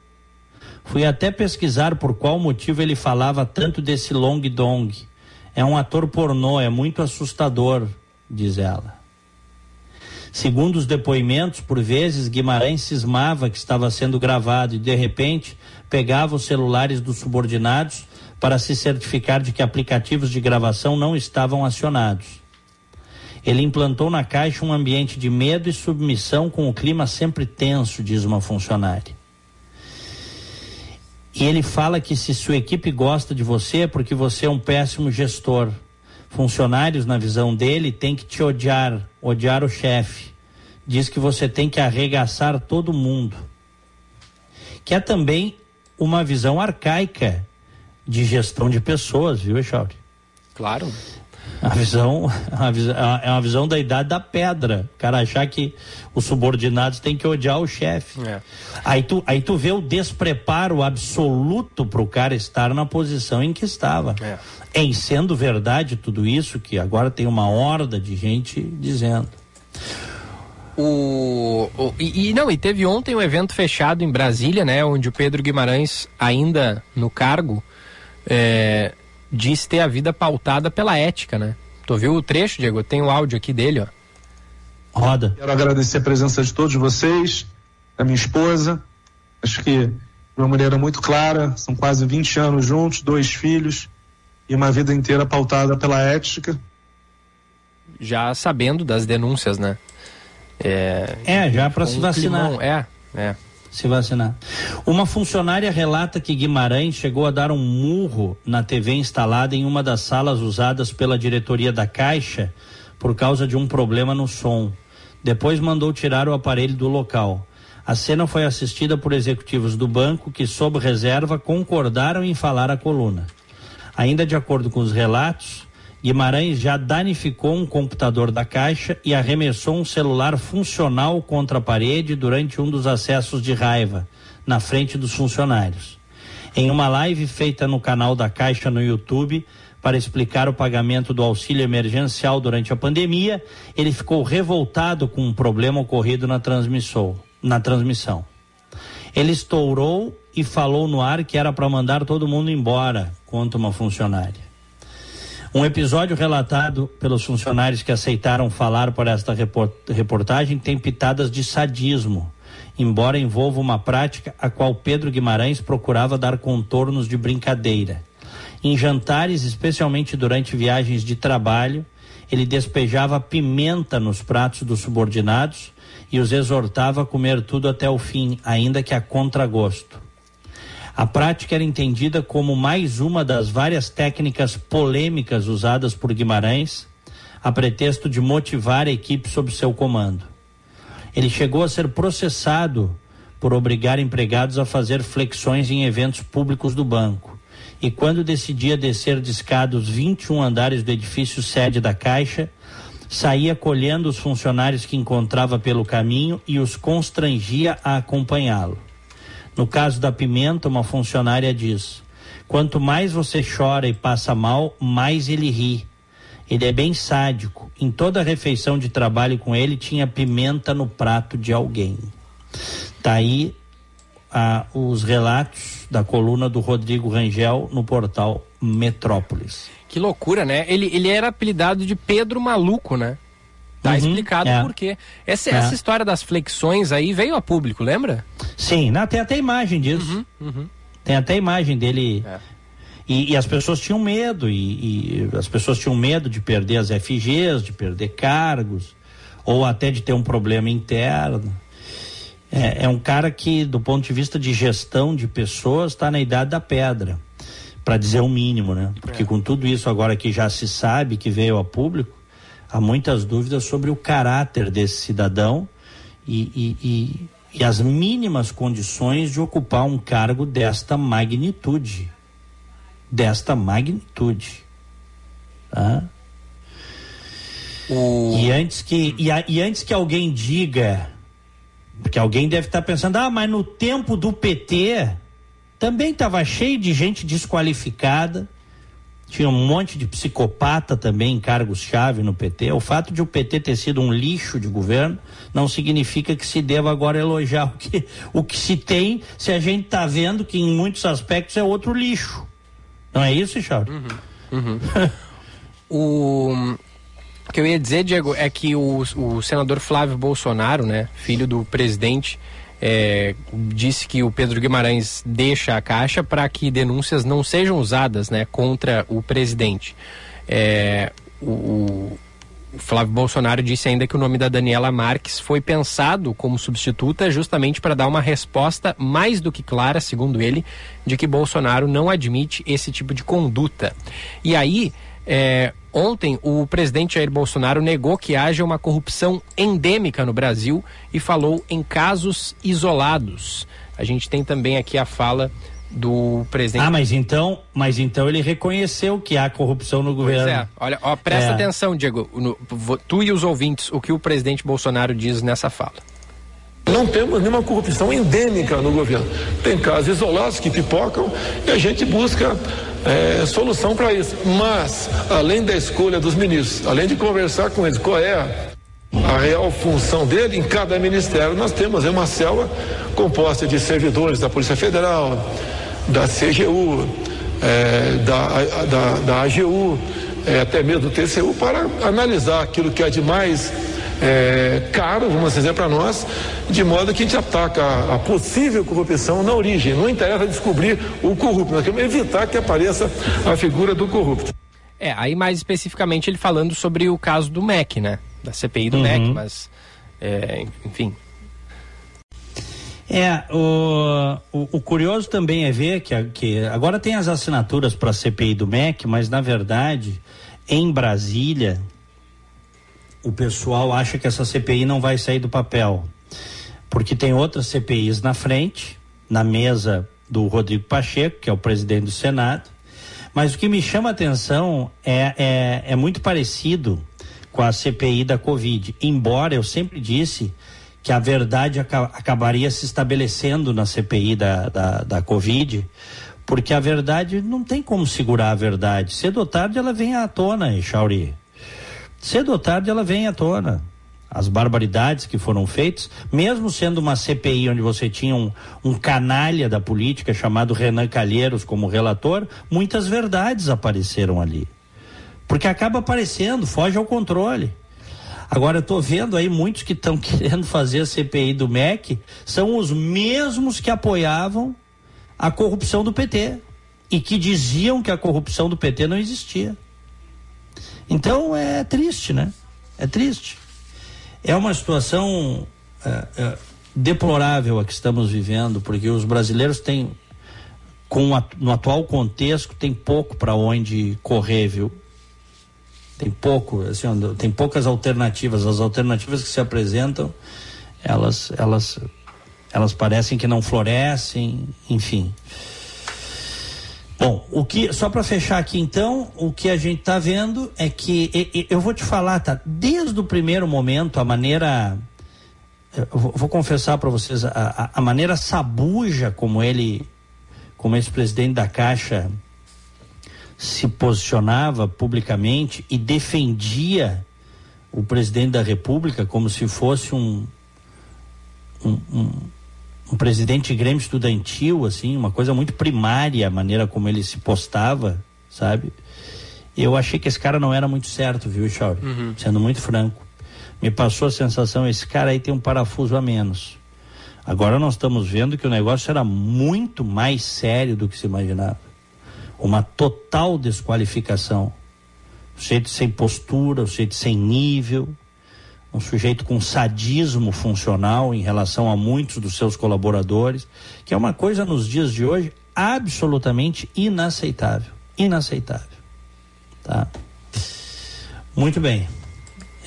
Fui até pesquisar por qual motivo ele falava tanto desse long dong. É um ator pornô, é muito assustador, diz ela. Segundo os depoimentos, por vezes Guimarães cismava que estava sendo gravado e, de repente, pegava os celulares dos subordinados para se certificar de que aplicativos de gravação não estavam acionados. Ele implantou na Caixa um ambiente de medo e submissão com o clima sempre tenso, diz uma funcionária. E ele fala que se sua equipe gosta de você é porque você é um péssimo gestor. Funcionários, na visão dele, têm que te odiar, odiar o chefe. Diz que você tem que arregaçar todo mundo. Que é também uma visão arcaica de gestão de pessoas, viu, Echauri? Claro. A visão, a visão, é uma visão da idade da pedra. O cara achar que os subordinados têm que odiar o chefe. É. Aí, tu, aí tu vê o despreparo absoluto para o cara estar na posição em que estava. É. Em sendo verdade tudo isso, que agora tem uma horda de gente dizendo. O, o e, e, não, e teve ontem um evento fechado em Brasília, né? Onde o Pedro Guimarães, ainda no cargo, é, diz ter a vida pautada pela ética, né? Tu viu o trecho, Diego? Tem o áudio aqui dele, ó. Roda. Quero agradecer a presença de todos vocês, da minha esposa. Acho que de uma maneira muito clara, são quase 20 anos juntos, dois filhos e uma vida inteira pautada pela ética. Já sabendo das denúncias, né? É, é já para se vacinar. Climão, é, é se vacinar. Uma funcionária relata que Guimarães chegou a dar um murro na TV instalada em uma das salas usadas pela diretoria da Caixa por causa de um problema no som. Depois mandou tirar o aparelho do local. A cena foi assistida por executivos do banco que, sob reserva, concordaram em falar a coluna. Ainda de acordo com os relatos, Guimarães já danificou um computador da Caixa e arremessou um celular funcional contra a parede durante um dos acessos de raiva, na frente dos funcionários. Em uma live feita no canal da Caixa no YouTube, para explicar o pagamento do auxílio emergencial durante a pandemia, ele ficou revoltado com um problema ocorrido na, na transmissão. Ele estourou e falou no ar que era para mandar todo mundo embora, conta uma funcionária. Um episódio relatado pelos funcionários que aceitaram falar por esta reportagem tem pitadas de sadismo, embora envolva uma prática a qual Pedro Guimarães procurava dar contornos de brincadeira. Em jantares, especialmente durante viagens de trabalho, ele despejava pimenta nos pratos dos subordinados e os exortava a comer tudo até o fim, ainda que a contragosto. A prática era entendida como mais uma das várias técnicas polêmicas usadas por Guimarães, a pretexto de motivar a equipe sob seu comando. Ele chegou a ser processado por obrigar empregados a fazer flexões em eventos públicos do banco. E quando decidia descer de escada os 21 andares do edifício sede da Caixa, saía colhendo os funcionários que encontrava pelo caminho e os constrangia a acompanhá-lo. No caso da pimenta, uma funcionária diz: quanto mais você chora e passa mal, mais ele ri. Ele é bem sádico. Em toda refeição de trabalho com ele tinha pimenta no prato de alguém. Tá aí ah, os relatos da coluna do Rodrigo Rangel no portal Metrópolis. Que loucura, né? Ele, ele era apelidado de Pedro Maluco, né? Tá uhum, explicado é. por quê. Essa, é. essa história das flexões aí veio a público, lembra? Sim, não, tem até imagem disso. Uhum, uhum. Tem até imagem dele. É. E, e, as pessoas tinham medo, e, e, as pessoas tinham medo de perder as FGs, de perder cargos, ou até de ter um problema interno. É, é um cara que, do ponto de vista de gestão de pessoas, está na idade da pedra, para dizer o mínimo, né? Porque é. com tudo isso agora que já se sabe que veio a público, há muitas dúvidas sobre o caráter desse cidadão e, e, e, e as mínimas condições de ocupar um cargo desta magnitude. Desta magnitude. Tá? O... E antes que e, a, e antes que alguém diga, porque alguém deve estar pensando, ah, mas no tempo do PT também estava cheio de gente desqualificada, tinha um monte de psicopata também em cargos-chave no PT. O fato de o PT ter sido um lixo de governo não significa que se deva agora elogiar o que, o que se tem, se a gente está vendo que em muitos aspectos é outro lixo. Não é isso, Charles? Uhum. Uhum. o que eu ia dizer, Diego, é que o, o senador Flávio Bolsonaro, né, filho do presidente, é, disse que o Pedro Guimarães deixa a Caixa para que denúncias não sejam usadas né, contra o presidente. É, o, o, Flávio Bolsonaro disse ainda que o nome da Daniela Marques foi pensado como substituta justamente para dar uma resposta mais do que clara, segundo ele, de que Bolsonaro não admite esse tipo de conduta. E aí, é, Ontem, o presidente Jair Bolsonaro negou que haja uma corrupção endêmica no Brasil e falou em casos isolados. A gente tem também aqui a fala do presidente. Ah, mas então, mas então ele reconheceu que há corrupção no governo. Pois é. Olha, ó, presta é. atenção, Diego, no, tu e os ouvintes, o que o presidente Bolsonaro diz nessa fala. Não temos nenhuma corrupção endêmica no governo. Tem casos isolados que pipocam e a gente busca é, solução para isso. Mas, além da escolha dos ministros, além de conversar com eles, qual é a, real função dele em cada ministério, nós temos uma selva composta de servidores da Polícia Federal, da CGU, é, da, da, da AGU, é, até mesmo do TCU, para analisar aquilo que é de mais é, caro, vamos dizer, para nós, de modo que a gente ataca a, a, possível corrupção na origem. Não interessa descobrir o corrupto, nós queremos evitar que apareça a figura do corrupto. É, aí mais especificamente ele falando sobre o caso do MEC, né? Da CPI do uhum. MEC, mas, é, enfim. É, o, o, o, curioso também é ver que, que agora tem as assinaturas para a CPI do MEC, mas na verdade, em Brasília, o pessoal acha que essa CPI não vai sair do papel, porque tem outras CPIs na frente, na mesa do Rodrigo Pacheco, que é o presidente do Senado. Mas o que me chama a atenção é, é, é muito parecido com a CPI da Covid, embora eu sempre disse que a verdade aca acabaria se estabelecendo na CPI da, da, da Covid, porque a verdade não tem como segurar a verdade. Cedo ou tarde ela vem à tona, Chauri cedo ou tarde ela vem à tona. As barbaridades que foram feitas, mesmo sendo uma CPI onde você tinha um, um canalha da política chamado Renan Calheiros como relator, muitas verdades apareceram ali. Porque acaba aparecendo, foge ao controle. Agora eu estou vendo aí muitos que estão querendo fazer a CPI do MEC são os mesmos que apoiavam a corrupção do PT e que diziam que a corrupção do PT não existia. Então é triste, né? É triste. É uma situação é, é, deplorável a que estamos vivendo, porque os brasileiros têm, com a, no atual contexto, tem pouco para onde correr, viu? Tem pouco, assim, tem poucas alternativas. As alternativas que se apresentam, elas, elas, elas parecem que não florescem, enfim. Bom, o que só para fechar aqui então, o que a gente está vendo é que e, e, eu vou te falar, tá? Desde o primeiro momento, a maneira vou, vou confessar para vocês a, a, a, maneira sabuja como ele, como esse presidente da Caixa se posicionava publicamente e defendia o presidente da República como se fosse um, um, um um presidente de Grêmio estudantil, assim, uma coisa muito primária a maneira como ele se postava, sabe? Eu achei que esse cara não era muito certo, viu, Chauri? Uhum. Sendo muito franco. Me passou a sensação, esse cara aí tem um parafuso a menos. Agora nós estamos vendo que o negócio era muito mais sério do que se imaginava. Uma total desqualificação. O sujeito sem postura, o sujeito sem nível, um sujeito com sadismo funcional em relação a muitos dos seus colaboradores, que é uma coisa nos dias de hoje absolutamente inaceitável. Inaceitável. Tá? Muito bem.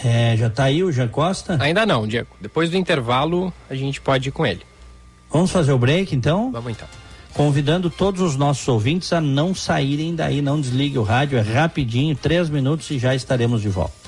É, já está aí o Jean Costa? Ainda não, Diego. Depois do intervalo a gente pode ir com ele. Vamos fazer o break então? Vamos então. Convidando todos os nossos ouvintes a não saírem daí, não desligue o rádio, é rapidinho, três minutos e já estaremos de volta.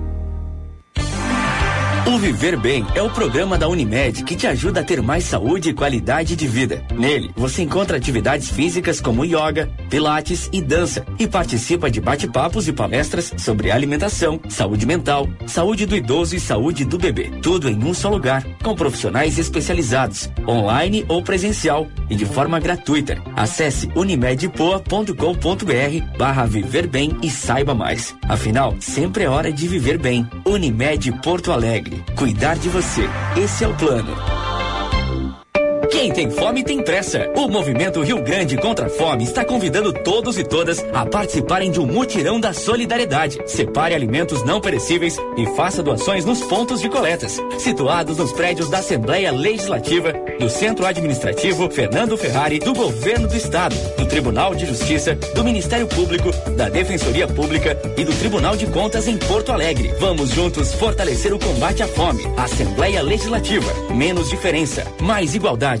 O Viver Bem é o programa da Unimed que te ajuda a ter mais saúde e qualidade de vida. Nele, você encontra atividades físicas como yoga, pilates e dança e participa de bate-papos e palestras sobre alimentação, saúde mental, saúde do idoso e saúde do bebê. Tudo em um só lugar, com profissionais especializados, online ou presencial e de forma gratuita. Acesse unimedpoa.com.br barra Viver Bem e saiba mais. Afinal, sempre é hora de viver bem. Unimed Porto Alegre. Cuidar de você. Esse é o plano. Quem tem fome tem pressa. O Movimento Rio Grande contra a Fome está convidando todos e todas a participarem de um mutirão da solidariedade. Separe alimentos não perecíveis e faça doações nos pontos de coletas, situados nos prédios da Assembleia Legislativa, do Centro Administrativo Fernando Ferrari, do Governo do Estado, do Tribunal de Justiça, do Ministério Público, da Defensoria Pública e do Tribunal de Contas em Porto Alegre. Vamos juntos fortalecer o combate à fome. Assembleia Legislativa. Menos diferença, mais igualdade.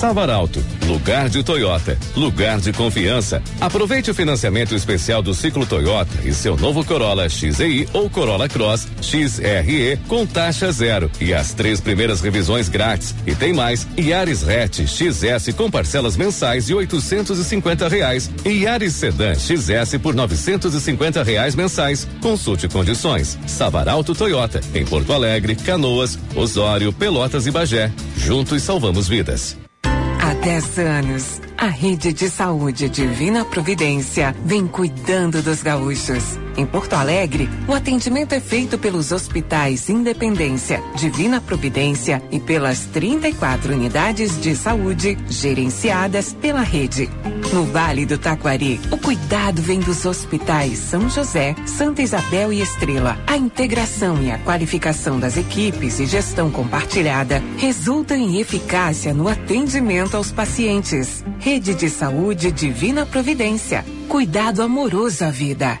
Savaralto, lugar de Toyota, lugar de confiança. Aproveite o financiamento especial do ciclo Toyota e seu novo Corolla XEI ou Corolla Cross XRE com taxa zero e as três primeiras revisões grátis. E tem mais, Yaris Hatch XS com parcelas mensais de 850 reais e Yaris Sedan XS por 950 reais mensais. Consulte condições. Savaralto Toyota, em Porto Alegre, Canoas, Osório, Pelotas e Bagé. Juntos salvamos vidas. Há 10 anos, a rede de saúde Divina Providência vem cuidando dos gaúchos. Em Porto Alegre, o atendimento é feito pelos hospitais Independência, Divina Providência e pelas 34 unidades de saúde gerenciadas pela rede. No Vale do Taquari, o cuidado vem dos hospitais São José, Santa Isabel e Estrela. A integração e a qualificação das equipes e gestão compartilhada resultam em eficácia no atendimento aos pacientes. De Saúde Divina Providência. Cuidado amoroso à vida.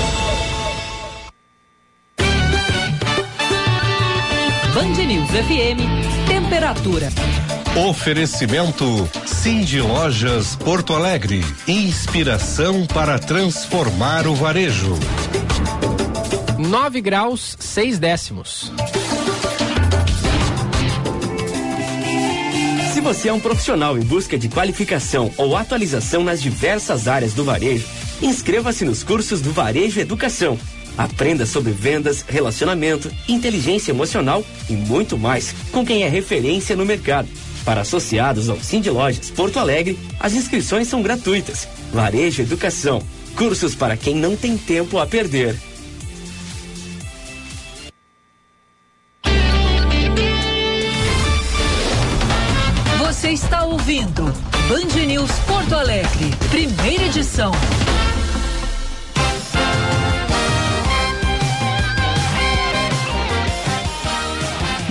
Band News FM, temperatura. Oferecimento Cindy Lojas Porto Alegre. Inspiração para transformar o varejo. 9 graus, 6 décimos. Se você é um profissional em busca de qualificação ou atualização nas diversas áreas do varejo, inscreva-se nos cursos do Varejo Educação. Aprenda sobre vendas, relacionamento, inteligência emocional e muito mais com quem é referência no mercado. Para associados ao Cindy Lojas Porto Alegre, as inscrições são gratuitas. Varejo Educação. Cursos para quem não tem tempo a perder. Você está ouvindo Band News Porto Alegre, primeira edição.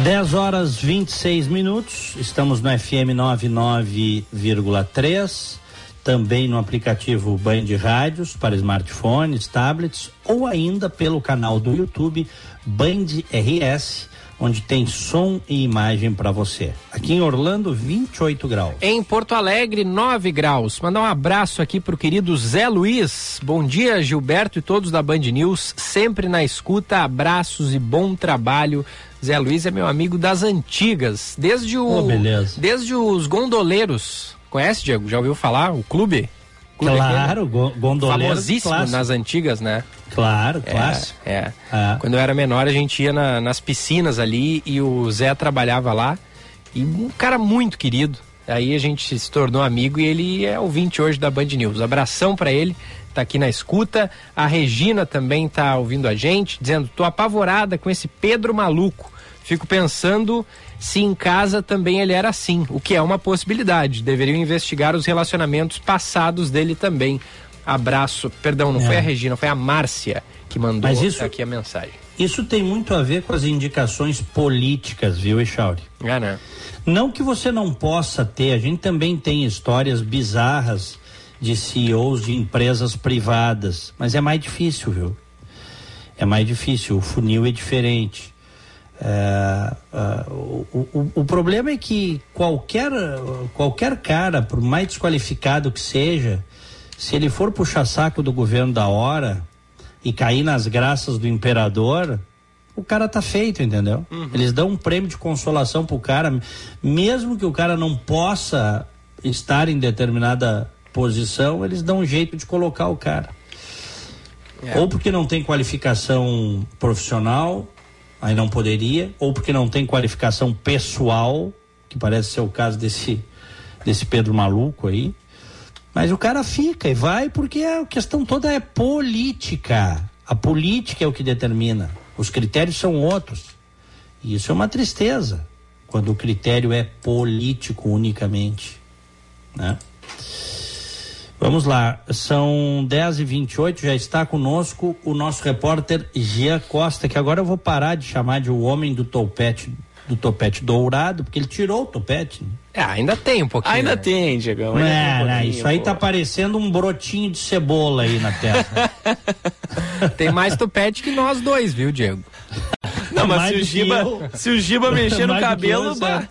Dez horas 26 minutos, estamos no FM 99,3, também no aplicativo Band Rádios para smartphones, tablets ou ainda pelo canal do YouTube Band RS onde tem som e imagem para você. Aqui em Orlando, 28 graus. Em Porto Alegre, 9 graus. Mandar um abraço aqui pro querido Zé Luiz. Bom dia, Gilberto e todos da Band News. Sempre na escuta, abraços e bom trabalho. Zé Luiz é meu amigo das antigas, desde o Oh, desde os gondoleiros. Conhece, Diego? Já ouviu falar o clube? Clube Claro, aquele? go- gondoleiro Famosíssimo clássico. nas antigas, né? Claro, É, clássico. É. Quando eu era menor, a gente ia na- nas piscinas ali e o Zé trabalhava lá. E um cara muito querido. Aí a gente se tornou amigo e ele é ouvinte hoje da Band News. Abração pra ele, tá aqui na escuta. A Regina também tá ouvindo a gente, dizendo: tô apavorada com esse Pedro maluco. Fico pensando se em casa também ele era assim, o que é uma possibilidade. Deveriam investigar os relacionamentos passados dele também. Abraço. Perdão, não É. foi a Regina, foi a Márcia que mandou Mas isso- aqui a mensagem. Isso tem muito a ver com as indicações políticas, viu, Echauri? É, né? Não que você não possa ter, a gente também tem histórias bizarras de CEOs de empresas privadas, mas é mais difícil, viu? É mais difícil, o funil é diferente. É, ah, o, o- o problema é que qualquer, qualquer cara, por mais desqualificado que seja, se ele for puxar saco do governo da hora e cair nas graças do imperador, o cara tá feito, entendeu? Eles dão um prêmio de consolação pro cara, mesmo que o cara não possa estar em determinada posição, eles dão um jeito de colocar o cara. Ou porque não tem qualificação profissional, aí não poderia, ou porque não tem qualificação pessoal, que parece ser o caso desse, desse Pedro maluco aí. Mas o cara fica e vai porque a questão toda é política. A política é o que determina. Os critérios são outros. E isso é uma tristeza, quando o critério é político unicamente. Né? Vamos lá, são 10 e 28 já está conosco o nosso repórter Jean Costa, que agora eu vou parar de chamar de o homem do topete, do topete dourado, porque ele tirou o topete. né? É, ainda tem um pouquinho. Ainda né? tem, Diegão. Não, ainda tem um não, pouquinho, isso aí pô. tá parecendo um brotinho de cebola aí na testa. Tem mais topete que nós dois, viu, Diego? Não, mas se o Giba, eu. se o Giba mexer no cabelo, eu.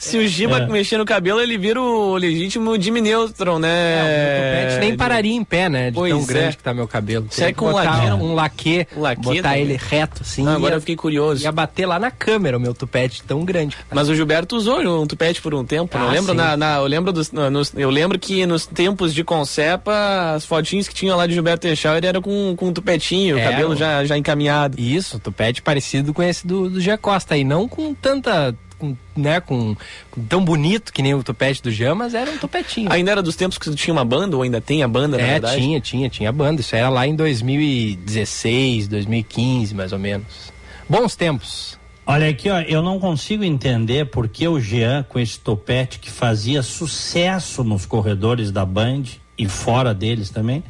Se o Giba É. mexer no cabelo, ele vira o legítimo Jimmy Neutron, né? É, topete nem pararia em pé, né? De Pois tão é. grande que tá meu cabelo. É Tem que com botar laque, um laque, Um laque botar também. ele reto, assim. Não, agora ia- eu fiquei curioso. Ia bater lá na câmera o meu tupete tão grande. Mas o Gilberto usou um tupete por um tempo, não Ah, lembro sim. na, na- eu lembro dos, na- nos- eu lembro que nos tempos de Concepa, as fotinhas que tinha lá de Gilberto Echauer era com, com um tupetinho, o Era, cabelo o- já, já encaminhado. Isso, tupete parecido com esse do, do Gia Costa. E não com tanta. Com, né, com, com tão bonito que nem o tupete do Jean, mas era um tupetinho. Ainda era dos tempos que tinha uma banda, ou ainda tem a banda, na é, verdade? tinha, tinha, tinha banda. Isso era lá em 2016, 2015, mais ou menos. Bons tempos. Olha aqui, ó, eu não consigo entender por que o Jean, com esse topete que fazia sucesso nos corredores da Band e fora deles também,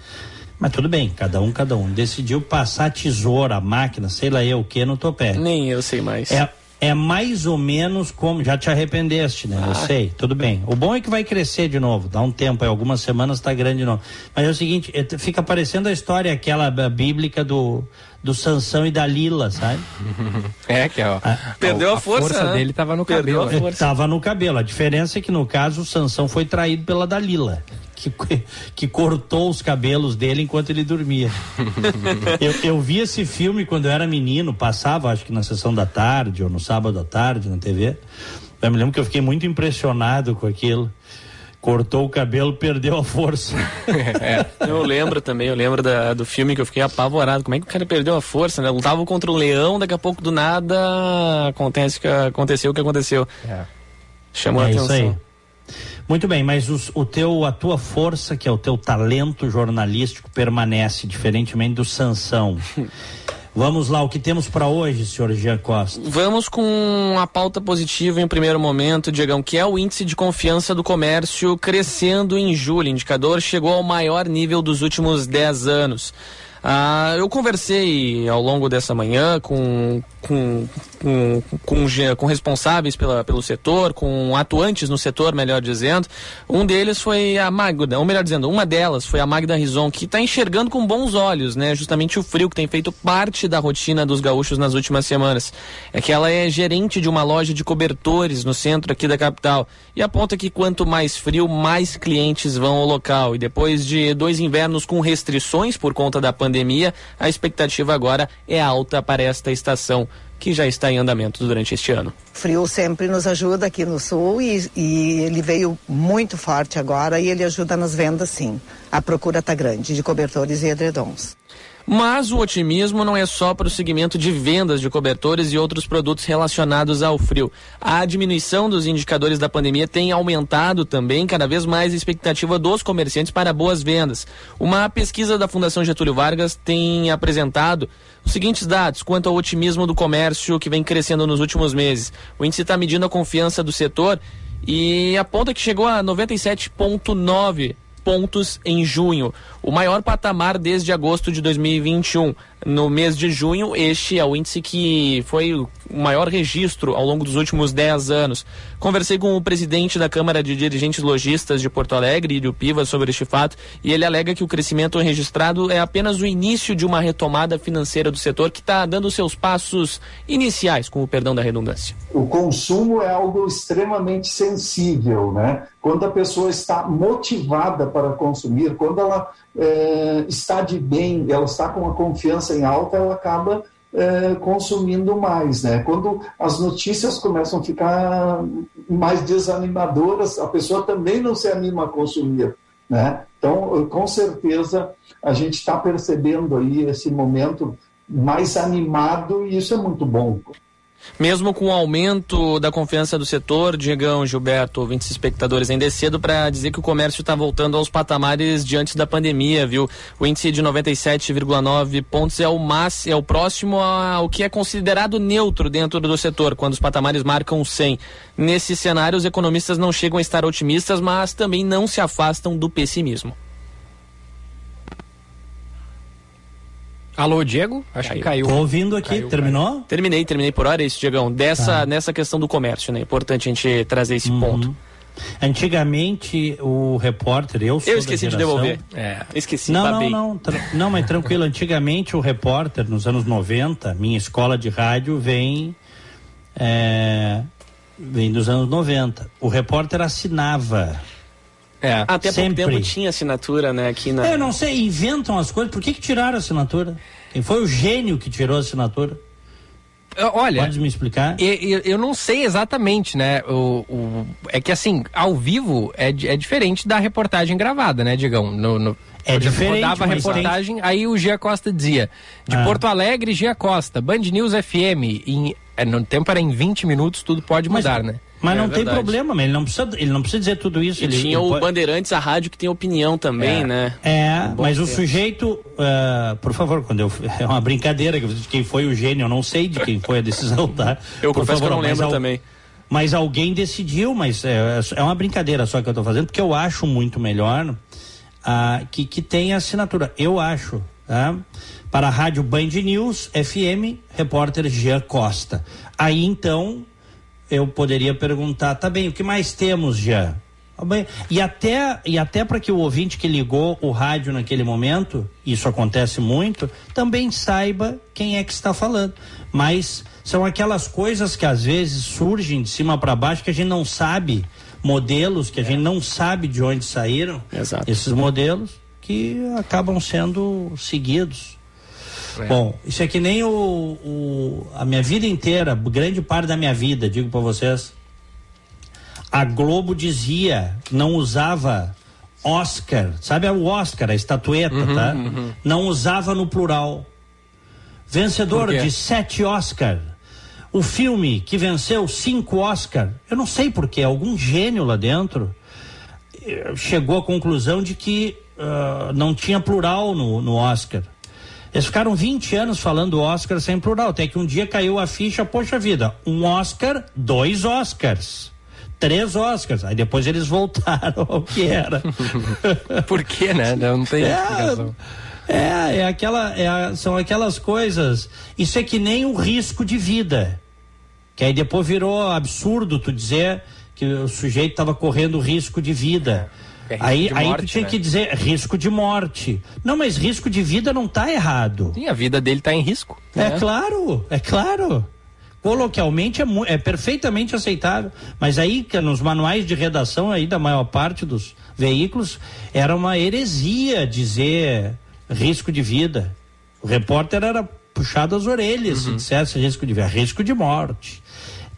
mas tudo bem, cada um, cada um, decidiu passar a tesoura, a máquina, sei lá eu o que, no topete. Nem eu sei mais. É, é mais ou menos como. Já te arrependeste, né? Eu Ah. sei, tudo bem. O bom é que vai crescer de novo, dá um tempo, aí algumas semanas tá grande de novo. Mas é o seguinte, é, fica parecendo a história aquela ah, bíblica do, do Sansão e da Lila, sabe? É, que ó, Perdeu a força, né? dele tava no Perdeu cabelo. a né? força. Tava no cabelo. A diferença é que no caso o Sansão foi traído pela Dalila. Que, que cortou os cabelos dele enquanto ele dormia. eu, eu vi esse filme quando eu era menino, passava acho que na sessão da tarde ou no sábado à tarde na TV. Eu me lembro que eu fiquei muito impressionado com aquilo. Cortou o cabelo, perdeu a força. Eu lembro também, eu lembro da- do filme que eu fiquei apavorado. Como é que o cara perdeu a força, né? Lutava contra um leão, daqui a pouco do nada acontece que aconteceu o que aconteceu. Chamou a É isso atenção. aí. Muito bem, mas os- o teu, a tua força, que é o teu talento jornalístico, permanece, diferentemente do Sansão. Vamos lá, o que temos para hoje, senhor Jean Costa? Vamos com a pauta positiva em primeiro momento, Diegão, que é o índice de confiança do comércio crescendo em julho. O indicador chegou ao maior nível dos últimos 10 anos. Ah, eu conversei ao longo dessa manhã com, com, com, com, com responsáveis pela, pelo setor, com atuantes no setor, melhor dizendo. Um deles foi a Magda, ou melhor dizendo, uma delas foi a Magda Rison, que está enxergando com bons olhos, né? Justamente o frio que tem feito parte da rotina dos gaúchos nas últimas semanas. É que ela é gerente de uma loja de cobertores no centro aqui da capital e aponta que quanto mais frio, mais clientes vão ao local. E depois de dois invernos com restrições por conta da pandemia, a expectativa agora é alta para esta estação que já está em andamento durante este ano. Frio sempre nos ajuda aqui no sul e, e ele veio muito forte agora e ele ajuda nas vendas sim. A procura está grande de cobertores e edredons. Mas o otimismo não é só para o segmento de vendas de cobertores e outros produtos relacionados ao frio. A diminuição dos indicadores da pandemia tem aumentado também cada vez mais a expectativa dos comerciantes para boas vendas. Uma pesquisa da Fundação Getúlio Vargas tem apresentado os seguintes dados quanto ao otimismo do comércio que vem crescendo nos últimos meses. O índice está medindo a confiança do setor e aponta que chegou a 97,9 pontos em junho, o maior patamar desde agosto de 2021. No mês de junho, este é o índice que foi o maior registro ao longo dos últimos 10 anos. Conversei com o presidente da Câmara de Dirigentes Logistas de Porto Alegre, Ilho Piva, sobre este fato, e ele alega que o crescimento registrado é apenas o início de uma retomada financeira do setor que está dando seus passos iniciais, com o perdão da redundância. O consumo é algo extremamente sensível, né? Quando a pessoa está motivada para consumir, quando ela é, está de bem, ela está com a confiança em alta, ela acaba é, consumindo mais, né? Quando as notícias começam a ficar mais desanimadoras, a pessoa também não se anima a consumir, né? Então, com certeza, a gente está percebendo aí esse momento mais animado e isso é muito bom. Mesmo com o aumento da confiança do setor, Diegão, Gilberto, ouvintes espectadores, ainda é cedo para dizer que o comércio está voltando aos patamares de antes da pandemia, viu? O índice de 97,9 pontos é o, mas, é o próximo ao que é considerado neutro dentro do setor, quando os patamares marcam 100. Nesse cenário, os economistas não chegam a estar otimistas, mas também não se afastam do pessimismo. Alô, Diego? Acho caiu. que caiu. Tô ouvindo aqui, caiu, terminou? Caiu. Terminei, terminei por hora, é isso, Diegão. Dessa, tá. Nessa questão do comércio, né? Importante a gente trazer esse uhum. ponto. Antigamente, o repórter, eu sou Eu esqueci de devolver. É. Esqueci, Não, babei. não, não. Não, mas tranquilo. Antigamente, o repórter, nos anos 90, minha escola de rádio vem. É, vem dos anos 90. O repórter assinava. É. Até Sempre. pouco tempo tinha assinatura, né, aqui na. Eu não sei, inventam as coisas. Por que, que tiraram a assinatura? Quem foi o gênio que tirou a assinatura? Olha, pode me explicar? Eu, eu, não sei exatamente, né? O, o, é que assim, ao vivo é, é diferente da reportagem gravada, né, Digão? No, no, é diferente. Rodava a reportagem, aí o Gia Costa dizia: de ah. Porto Alegre, Gia Costa, Band News FM. Em, é, no tempo era em 20 minutos, tudo pode mudar, mas, né? Mas é não verdade. tem problema, ele não precisa, ele não precisa dizer tudo isso. E ele, tinha ele o pode... Bandeirantes, a rádio que tem opinião também, é, né? É, um mas o sujeito, uh, por favor, quando eu é uma brincadeira de quem foi o gênio, eu não sei de quem foi a decisão, tá? eu por confesso favor, que eu não lembro também. Mas alguém decidiu, mas é, é uma brincadeira só que eu estou fazendo, porque eu acho muito melhor uh, que, que tenha assinatura. Eu acho, tá? Para a Rádio Band News FM, repórter Jean Costa. Aí então eu poderia perguntar, tá bem, o que mais temos já? Tá e até, e até para que o ouvinte que ligou o rádio naquele momento, isso acontece muito, também saiba quem é que está falando. Mas são aquelas coisas que às vezes surgem de cima para baixo que a gente não sabe, modelos que a gente não sabe de onde saíram, Exato. esses modelos que acabam sendo seguidos. É. Bom, isso é que nem o, o, a minha vida inteira, grande parte da minha vida, digo para vocês. A Globo dizia, não usava Oscar, sabe o Oscar, a estatueta, uhum, tá? Uhum. Não usava no plural. Vencedor de sete Oscar. O filme que venceu cinco Oscar, eu não sei porquê, algum gênio lá dentro eh, chegou à conclusão de que uh, não tinha plural no, no Oscar. Eles ficaram 20 anos falando Oscar sem plural, até que um dia caiu a ficha, poxa vida, um Oscar, dois Oscars. Três Oscars, aí depois eles voltaram ao que era. Por que, né? Não tem é, explicação. É, é aquela, é são aquelas coisas. Isso é que nem o risco de vida. Que aí depois virou absurdo tu dizer que o sujeito estava correndo risco de vida. É risco aí, aí tu tinha né? que dizer risco de morte. Não, mas risco de vida não tá errado. Sim, a vida dele tá em risco. É né? claro, é claro. Coloquialmente é, é perfeitamente aceitável. Mas aí, nos manuais de redação aí da maior parte dos veículos, era uma heresia dizer risco de vida. O repórter era puxado às orelhas se dissesse risco de vida, risco de morte.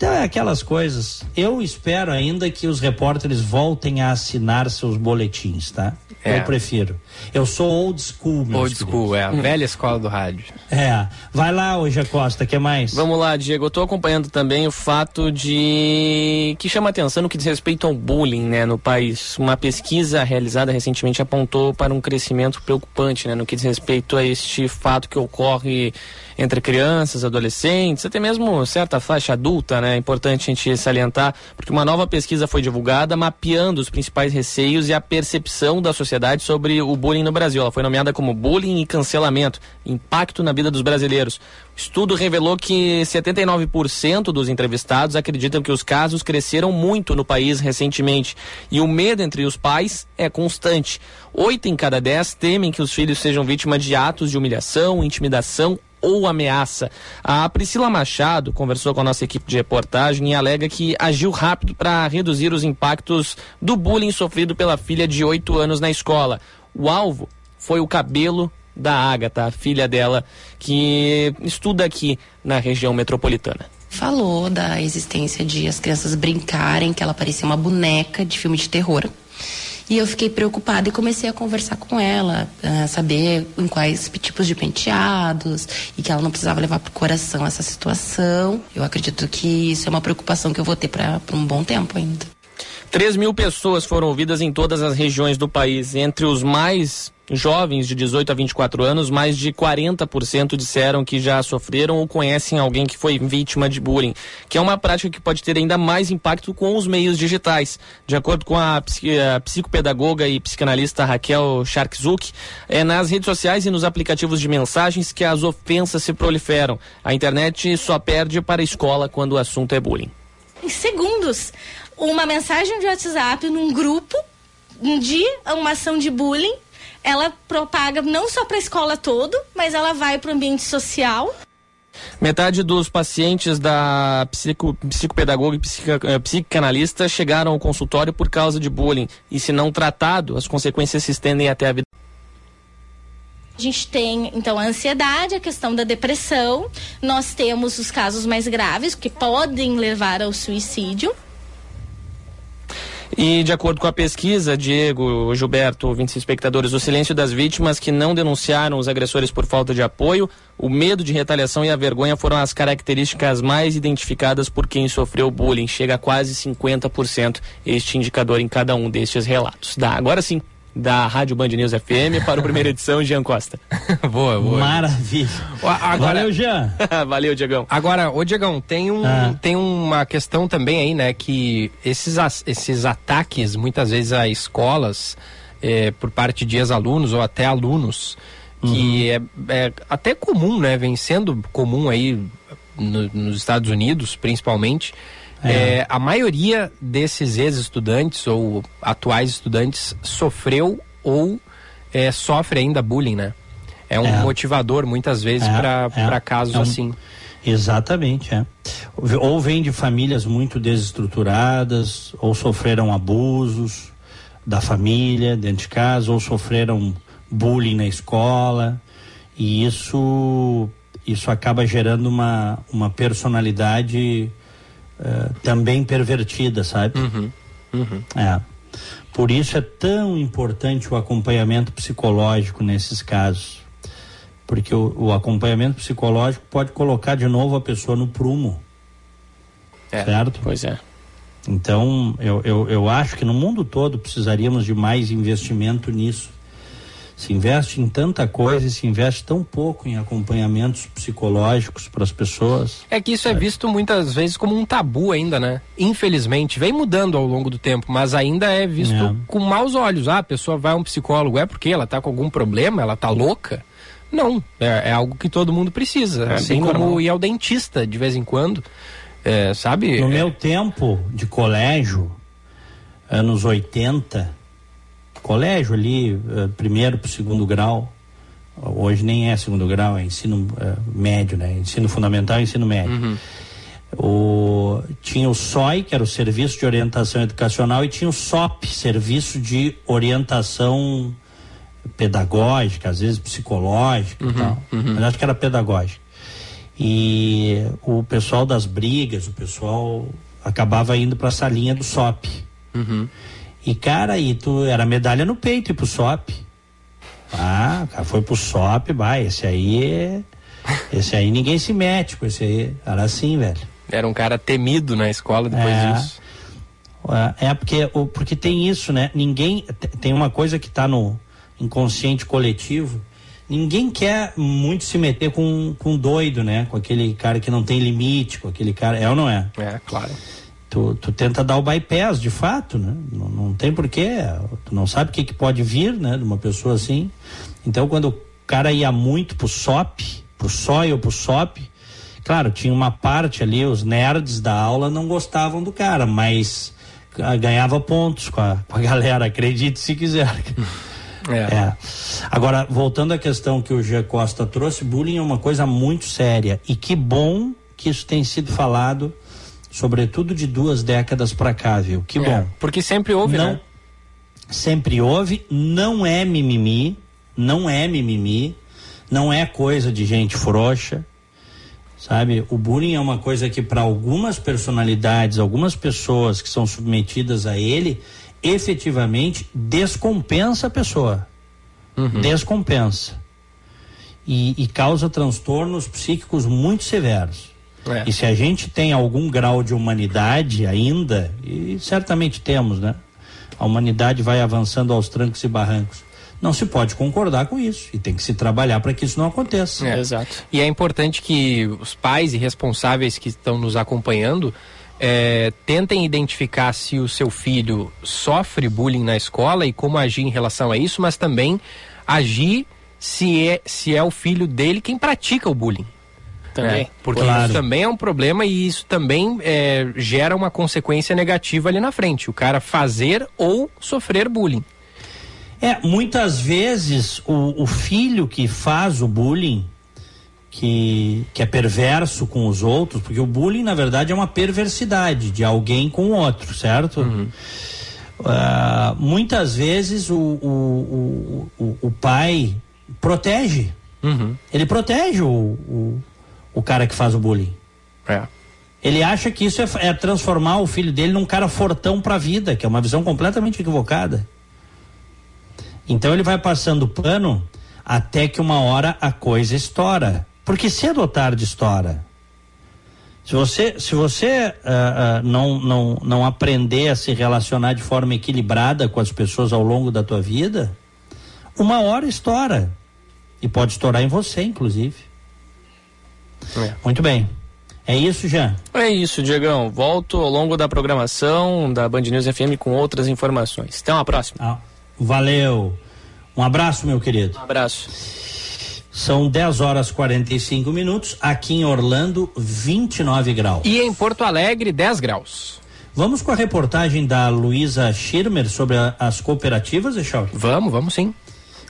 Então é aquelas coisas. Eu espero ainda que os repórteres voltem a assinar seus boletins, tá? É. Eu prefiro. Eu sou old school, meus Old school, é a velha escola do rádio. é. Vai lá, hoje Costa, que mais? Vamos lá, Diego. Eu tô acompanhando também o fato de que chama atenção no que diz respeito ao bullying, né, no país. Uma pesquisa realizada recentemente apontou para um crescimento preocupante, né, no que diz respeito a este fato que ocorre entre crianças, adolescentes, até mesmo certa faixa adulta, né? É importante a gente salientar, porque uma nova pesquisa foi divulgada mapeando os principais receios e a percepção da sociedade sobre o bullying no Brasil. Ela foi nomeada como bullying e cancelamento, impacto na vida dos brasileiros. O estudo revelou que 79% dos entrevistados acreditam que os casos cresceram muito no país recentemente e o medo entre os pais é constante. Oito em cada dez temem que os filhos sejam vítimas de atos de humilhação, intimidação ou ameaça. A Priscila Machado conversou com a nossa equipe de reportagem e alega que agiu rápido para reduzir os impactos do bullying sofrido pela filha de 8 anos na escola. O alvo foi o cabelo da Ágata, a filha dela, que estuda aqui na região metropolitana. falou da existência de as crianças brincarem, que ela parecia uma boneca de filme de terror. E eu fiquei preocupada e comecei a conversar com ela, saber em quais tipos de penteados e que ela não precisava levar pro coração essa situação. Eu acredito que isso é uma preocupação que eu vou ter para um bom tempo ainda. 3 mil pessoas foram ouvidas em todas as regiões do país. Entre os mais jovens, de 18 a 24 anos, mais de 40% disseram que já sofreram ou conhecem alguém que foi vítima de bullying, que é uma prática que pode ter ainda mais impacto com os meios digitais. De acordo com a, psi- a psicopedagoga e psicanalista Raquel Sharkzuk, é nas redes sociais e nos aplicativos de mensagens que as ofensas se proliferam. A internet só perde para a escola quando o assunto é bullying. em segundos uma mensagem de WhatsApp num grupo de uma ação de bullying. Ela propaga não só para a escola todo, mas ela vai para o ambiente social. Metade dos pacientes da psico, psicopedagoga e psica, eh, psicanalista chegaram ao consultório por causa de bullying. E se não tratado, as consequências se estendem até a vida. A gente tem, então, a ansiedade, a questão da depressão. Nós temos os casos mais graves, que podem levar ao suicídio. E de acordo com a pesquisa, Diego, Gilberto, ouvintes espectadores, o silêncio das vítimas que não denunciaram os agressores por falta de apoio, o medo de retaliação e a vergonha foram as características mais identificadas por quem sofreu bullying. Chega a quase 50% este indicador em cada um destes relatos. Da, agora sim, da Rádio Band News FM para a primeira edição, Jean Costa. boa, boa. Maravilha. Agora, Valeu, Jean. Valeu, Diegão. Agora, ô Diegão, tem, um, Ah. tem uma questão também aí, né? Que esses, esses ataques, muitas vezes, a escolas, eh, por parte de ex-alunos ou até alunos, que é, é até comum, né? Vem sendo comum aí no- nos Estados Unidos, principalmente. É, a maioria desses ex-estudantes ou atuais estudantes sofreu ou é, sofre ainda bullying, né? É um É. motivador muitas vezes É, para é, para casos é um- assim. Exatamente, é. Ou vem de famílias muito desestruturadas, ou sofreram abusos da família dentro de casa, ou sofreram bullying na escola. E isso, isso acaba gerando uma, uma personalidade eh, também pervertida, sabe? É. Por isso é tão importante o acompanhamento psicológico nesses casos. Porque o, o acompanhamento psicológico pode colocar de novo a pessoa no prumo. certo? Pois é. Então, eu, eu, eu acho que no mundo todo precisaríamos de mais investimento nisso. Se investe em tanta coisa e se investe tão pouco em acompanhamentos psicológicos para as pessoas. É que isso é visto muitas vezes como um tabu ainda, né? Infelizmente, vem mudando ao longo do tempo, mas ainda é visto É. com maus olhos. Ah, a pessoa vai a um psicólogo, é porque ela tá com algum problema, ela tá louca? Não, é, é algo que todo mundo precisa. É assim como normal. ir ao dentista de vez em quando. É, sabe? No É, meu tempo de colégio, anos 80, colégio ali, eh, primeiro para segundo grau, hoje nem é segundo grau, é ensino eh, médio, né? Ensino fundamental e ensino médio. O, tinha o SOI, que era o Serviço de Orientação Educacional, e tinha o SOP, Serviço de Orientação Pedagógica, às vezes psicológica e tal. Mas acho que era pedagógica. E o pessoal das brigas, o pessoal acabava indo para essa linha do SOP. E cara, aí tu era medalha no peito e pro SOP. Ah, cara, foi pro SOP, vai, esse aí é. Esse aí ninguém se mete com esse aí. Era assim, velho. Era um cara temido na escola depois É. disso. Ah, É porque, porque tem isso, né? Ninguém. te- Tem uma coisa que tá no inconsciente coletivo. Ninguém quer muito se meter com, com doido, né? Com aquele cara que não tem limite, com aquele cara. É ou não é? É, claro. Tu, tu tenta dar o bypass, de fato, né? Não, não tem porquê. Tu não sabe o que, que pode vir, né? De uma pessoa assim. Então, quando o cara ia muito pro SOP, pro SOI ou pro SOP, claro, tinha uma parte ali, os nerds da aula não gostavam do cara, mas ah, ganhava pontos com a, com a galera, acredite se quiser. É. Agora, voltando à questão que o G. Costa trouxe, bullying é uma coisa muito séria. E que bom que isso tem sido falado, sobretudo de duas décadas para cá, viu? Que É, bom. porque sempre houve, não, né? Sempre houve, não é mimimi, não é mimimi, não é coisa de gente frouxa. Sabe, o bullying é uma coisa que para algumas personalidades, algumas pessoas que são submetidas a ele, efetivamente descompensa a pessoa. Descompensa. E, e causa transtornos psíquicos muito severos. É. E se a gente tem algum grau de humanidade ainda, e certamente temos, né? A humanidade vai avançando aos trancos e barrancos. Não se pode concordar com isso e tem que se trabalhar para que isso não aconteça. É. E é importante que os pais e responsáveis que estão nos acompanhando eh, tentem identificar se o seu filho sofre bullying na escola e como agir em relação a isso, mas também agir se é, se é o filho dele quem pratica o bullying. Também. É, porque Claro. isso também é um problema e isso também eh, gera uma consequência negativa ali na frente. O cara fazer ou sofrer bullying. É, muitas vezes o, o filho que faz o bullying, que, que é perverso com os outros, porque o bullying, na verdade, é uma perversidade de alguém com o outro, certo? Ah, muitas vezes o, o, o, o, o pai protege. Ele protege o, o, o cara que faz o bullying. É. Ele acha que isso é, é transformar o filho dele num cara fortão pra vida, que é uma visão completamente equivocada. Então ele vai passando pano até que uma hora a coisa estoura. Porque cedo ou tarde estoura. Se você, se você ah, ah, não, não, não aprender a se relacionar de forma equilibrada com as pessoas ao longo da tua vida, uma hora estoura. E pode estourar em você, inclusive. Muito bem. É isso, Jean? É isso, Diegão. Volto ao longo da programação da Band News FM com outras informações. Até uma próxima. Ah, valeu. Um abraço, meu querido. Um abraço. São 10 horas 45 minutos. Aqui em Orlando, 29 graus. E em Porto Alegre, 10 graus. Vamos com a reportagem da Luísa Schirmer sobre a- as cooperativas, Echauri? Vamos, vamos sim.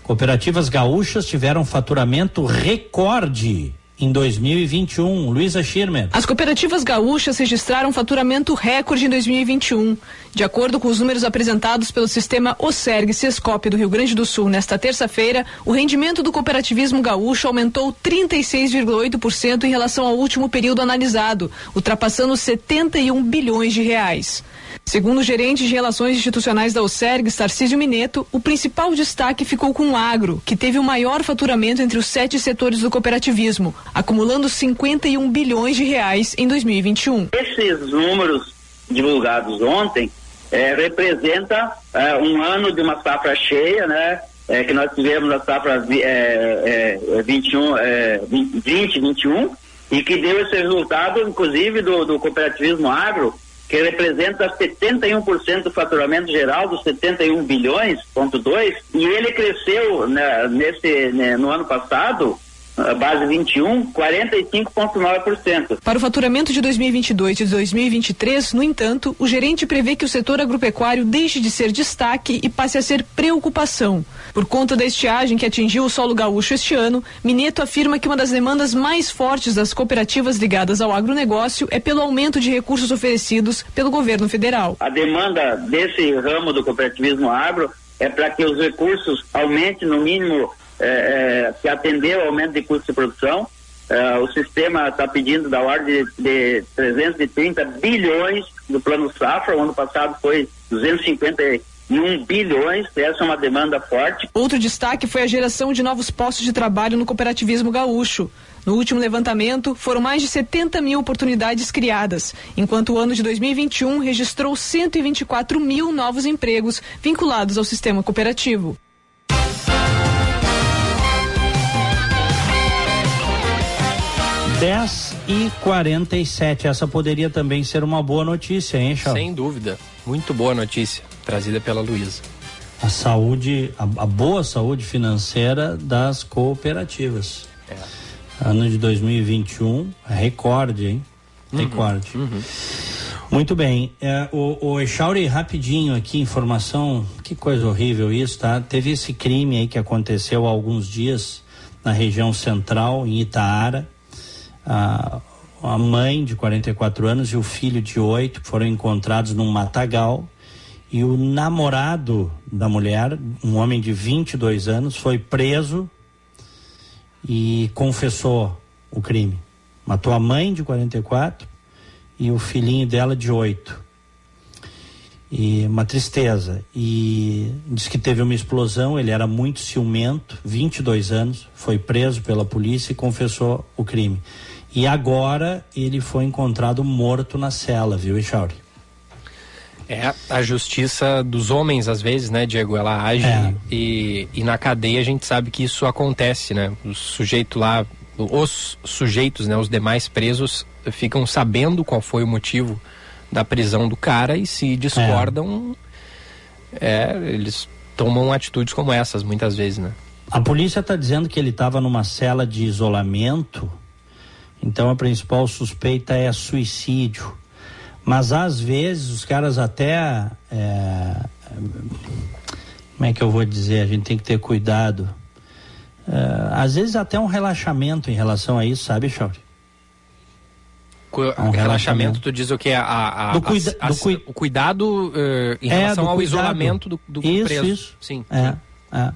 Cooperativas gaúchas tiveram faturamento recorde em 2021. Luísa Schirmer. As cooperativas gaúchas registraram faturamento recorde em 2021. De acordo com os números apresentados pelo sistema OSERG Sescop do Rio Grande do Sul nesta terça-feira, o rendimento do cooperativismo gaúcho aumentou 36,8% em relação ao último período analisado, ultrapassando 71 bilhões de reais. Segundo o gerente de Relações Institucionais da OSERG, Tarcísio Mineto, o principal destaque ficou com o agro, que teve o maior faturamento entre os sete setores do cooperativismo, acumulando 51 bilhões de reais em 2021. Esses números divulgados ontem eh, representa eh, um ano de uma safra cheia, né? é, que nós tivemos na safra é, é, 21, é, 20, 21, e que deu esse resultado, inclusive, do, do cooperativismo agro, que representa 71% do faturamento geral dos 71 bilhões, ponto 2, e ele cresceu né, nesse, né, no ano passado base 21, 45,9%. Para o faturamento de 2022 e 2023, no entanto, o gerente prevê que o setor agropecuário deixe de ser destaque e passe a ser preocupação. Por conta da estiagem que atingiu o solo gaúcho este ano, Mineto afirma que uma das demandas mais fortes das cooperativas ligadas ao agronegócio é pelo aumento de recursos oferecidos pelo governo federal. A demanda desse ramo do cooperativismo agro é para que os recursos aumentem no mínimo é, é, atender ao aumento de custo de produção. É, o sistema está pedindo da ordem de, de 330 bilhões do plano safra, o ano passado foi 251 bilhões, essa é uma demanda forte. Outro destaque foi a geração de novos postos de trabalho no cooperativismo gaúcho. No último levantamento, foram mais de 70 mil oportunidades criadas, enquanto o ano de 2021 registrou 124 mil novos empregos vinculados ao sistema cooperativo. 10 e 47. Essa poderia também ser uma boa notícia, hein, Chau? Sem dúvida. Muito boa notícia, trazida pela Luísa. A saúde, a, a, boa saúde financeira das cooperativas. É. Ano de 2021, recorde, hein? Uhum, recorde. Uhum. Muito bem. É, o, o Echauri, rapidinho aqui, informação, que coisa horrível isso, tá? Teve esse crime aí que aconteceu há alguns dias na região central, em Itaara a, a mãe de 44 anos e o filho de 8 foram encontrados num matagal e o namorado da mulher, um homem de 22 anos, foi preso e confessou o crime. Matou a mãe de 44 e o filhinho dela de 8. E uma tristeza. E diz que teve uma explosão, ele era muito ciumento, 22 anos, foi preso pela polícia e confessou o crime. E agora ele foi encontrado morto na cela, viu, Echauri? É, a justiça dos homens, às vezes, né, Diego, ela age é. e, e na cadeia a gente sabe que isso acontece, né? O sujeito lá, os sujeitos, né, os demais presos, ficam sabendo qual foi o motivo da prisão do cara e se discordam, é, é eles tomam atitudes como essas, muitas vezes, né? A polícia está dizendo que ele estava numa cela de isolamento então a principal suspeita é suicídio. Mas às vezes os caras até. É, como é que eu vou dizer? A gente tem que ter cuidado. É, às vezes até um relaxamento em relação a isso, sabe, Chauri? Um relaxamento, tu diz o que? A, a, do cuida, a, a, do cui... O cuidado uh, em é, relação ao cuidado. isolamento do, do isso, preso. Isso, sim. É, sim. é.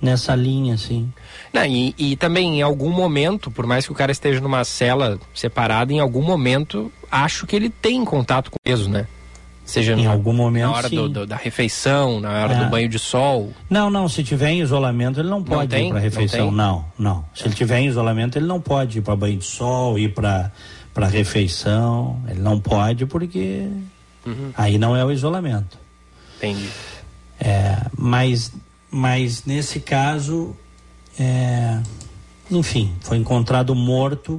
Nessa linha, sim. Não, e, e, também em algum momento, por mais que o cara esteja numa cela separada, em algum momento acho que ele tem contato com o peso, né? Seja em algum momento, na hora do, do, da refeição, na hora é. do banho de sol. Não, não, se tiver em isolamento ele não pode não ir para refeição, não, não, não. Se ele tiver em isolamento ele não pode ir para banho de sol, ir para para refeição, ele não pode porque uhum. aí não é o isolamento. Entendi. É, mas mas nesse caso é, enfim, foi encontrado morto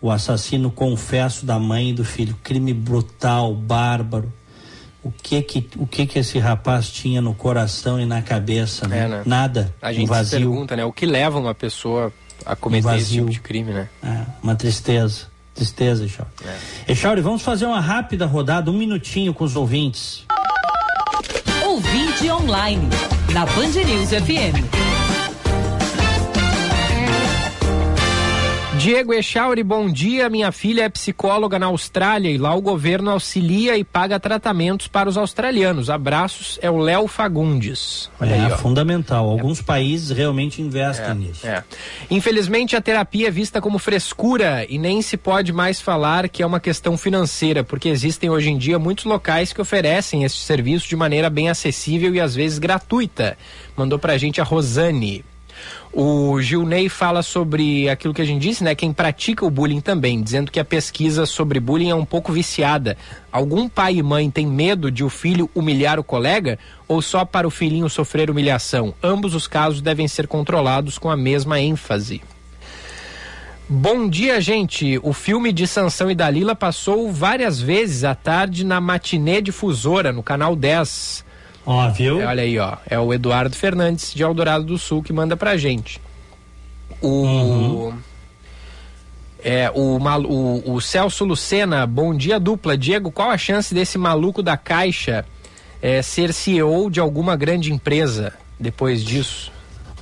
o assassino confesso da mãe e do filho. Crime brutal, bárbaro. O que que, o que que esse rapaz tinha no coração e na cabeça, né? É, né? Nada. A gente um vazio. se pergunta, né? O que leva uma pessoa a cometer um esse tipo de crime, né? É, uma tristeza. Tristeza, Echauri. É. Echauri, vamos fazer uma rápida rodada, um minutinho com os ouvintes. Ouvinte online, na Band News FM. Diego Echauri, bom dia. Minha filha é psicóloga na Austrália e lá o governo auxilia e paga tratamentos para os australianos. Abraços, é o Léo Fagundes. Olha é aí, fundamental. Alguns é. países realmente investem é, nisso. É. Infelizmente, a terapia é vista como frescura e nem se pode mais falar que é uma questão financeira, porque existem hoje em dia muitos locais que oferecem este serviço de maneira bem acessível e às vezes gratuita. Mandou pra gente a Rosane. O Gilney fala sobre aquilo que a gente disse, né? Quem pratica o bullying também, dizendo que a pesquisa sobre bullying é um pouco viciada. Algum pai e mãe tem medo de o filho humilhar o colega ou só para o filhinho sofrer humilhação? Ambos os casos devem ser controlados com a mesma ênfase. Bom dia, gente. O filme de Sansão e Dalila passou várias vezes à tarde na matinê difusora, no canal 10. Ó, viu? Olha aí, ó. É o Eduardo Fernandes de Eldorado do Sul que manda pra gente. O. Uhum. É, o, o, o Celso Lucena, bom dia dupla. Diego, qual a chance desse maluco da Caixa é, ser CEO de alguma grande empresa depois disso?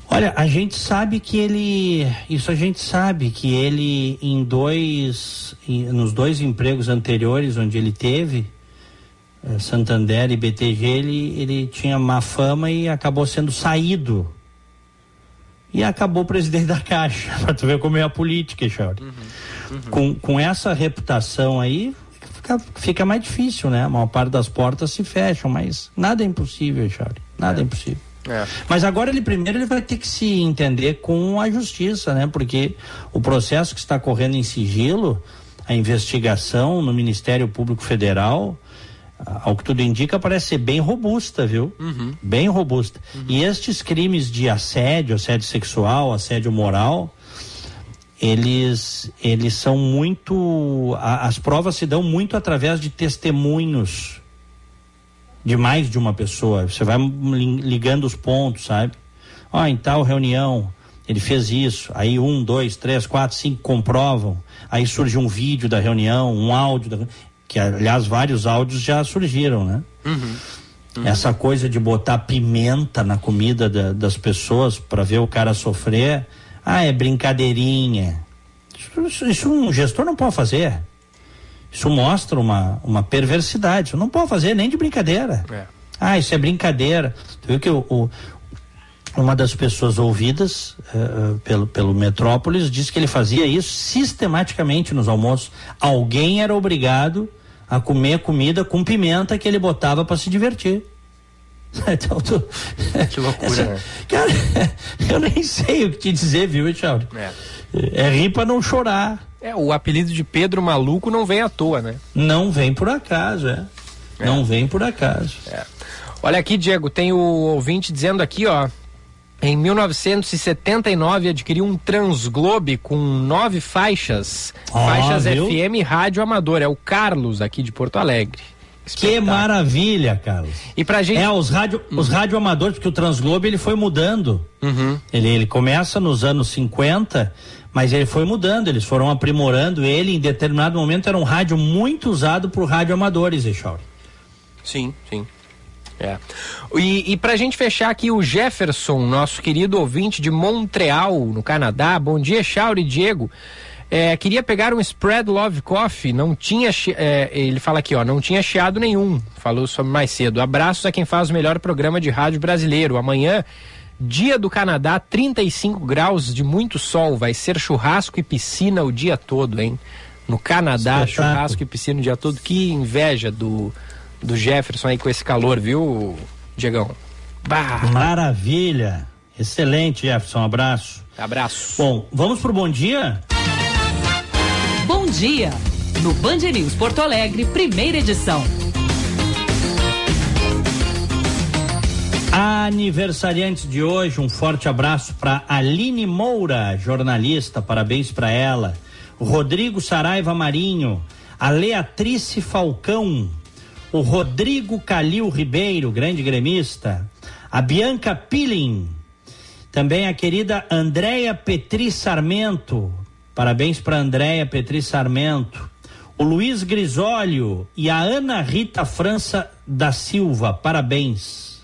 Olha, a gente sabe que ele. Isso a gente sabe que ele, em dois. em- nos dois empregos anteriores onde ele teve, Santander e BTG, ele, ele tinha má fama e acabou sendo saído. E acabou presidente da Caixa, pra tu ver como é a política, Chauri. Com, com essa reputação aí, fica, fica mais difícil, né? A maior parte das portas se fecham, mas nada é impossível, Chauri. Nada é impossível. Mas agora ele primeiro ele vai ter que se entender com a justiça, né? Porque o processo que está correndo em sigilo, a investigação no Ministério Público Federal, ao que tudo indica, parece ser bem robusta, viu? Bem robusta. E estes crimes de assédio, assédio sexual, assédio moral, eles eles são muito a- as provas se dão muito através de testemunhos de mais de uma pessoa. Você vai li- ligando os pontos, sabe? Ó, em tal reunião ele fez isso. Aí um, dois, três, quatro, cinco comprovam. Aí surge um vídeo da reunião, um áudio da que aliás vários áudios já surgiram, né? Essa coisa de botar pimenta na comida da- das pessoas para ver o cara sofrer, ah, é brincadeirinha. Isso, isso- isso um gestor não pode fazer. Isso mostra uma, uma perversidade. Isso não pode fazer nem de brincadeira. Ah, isso é brincadeira. Tu viu que o, o- uma das pessoas ouvidas eh, pelo, pelo Metrópolis disse que ele fazia isso sistematicamente nos almoços. Alguém era obrigado a comer comida com pimenta que ele botava para se divertir. Então, tu... Que loucura, Essa- né? Cara, eu nem sei o que te dizer, viu, Tchau? É. É rir pra não chorar. É, o apelido de Pedro Maluco não vem à toa, né? Não vem por acaso, é. Não vem por acaso. Olha aqui, Diego, tem o ouvinte dizendo aqui, ó. Em 1979 adquiriu um Transglobe com nove faixas, Ó, faixas viu? FM e rádio amador. É o Carlos aqui de Porto Alegre. Que maravilha, Carlos. E pra gente. É, os rádio, os radioamadores, porque o Transglobe ele foi mudando. Uhum. Ele, ele começa nos anos 50, mas ele foi mudando, eles foram aprimorando ele. Em determinado momento era um rádio muito usado por radioamadores, Echauri. Sim, sim. É. E, e pra gente fechar aqui, o Jefferson, nosso querido ouvinte de Montreal, no Canadá. Bom dia, Chauri e Diego. É, queria pegar um Spread Love Coffee, não tinha, é, ele fala aqui, ó, não tinha chiado nenhum, falou sobre mais cedo. Abraços a quem faz o melhor programa de rádio brasileiro. Amanhã, dia do Canadá, 35 graus de muito sol, vai ser churrasco e piscina o dia todo, hein? No Canadá, Espetáculo. churrasco e piscina o dia todo. Que inveja do, do Jefferson aí com esse calor, viu, Diegão? Bah. Maravilha. Excelente, Jefferson. Um abraço. Abraço. Bom, vamos pro bom dia? Bom dia! No Band News Porto Alegre, primeira edição. Aniversariantes de hoje, um forte abraço para Aline Moura, jornalista, parabéns para ela. Rodrigo Saraiva Marinho, a Leatrice Falcão, o Rodrigo Calil Ribeiro, grande gremista, a Bianca Pilling, também a querida Andréia Petri Sarmento, parabéns para Andréia Petri Sarmento, o Luiz Grisólio e a Ana Rita França da Silva, parabéns.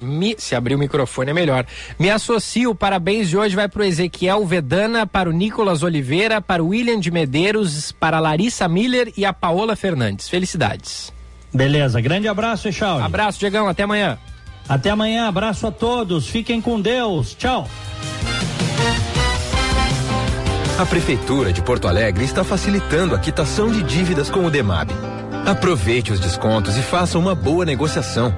Me- se abrir o microfone é melhor. Me associo, parabéns de hoje vai para o Ezequiel Vedana, para o Nicolas Oliveira, para o William de Medeiros, para a Larissa Miller e a Paola Fernandes. Felicidades. Beleza, grande abraço, Echauri. Abraço, Diegão, até amanhã. Até amanhã, abraço a todos, fiquem com Deus, tchau. A Prefeitura de Porto Alegre está facilitando a quitação de dívidas com o DEMAB. Aproveite os descontos e faça uma boa negociação.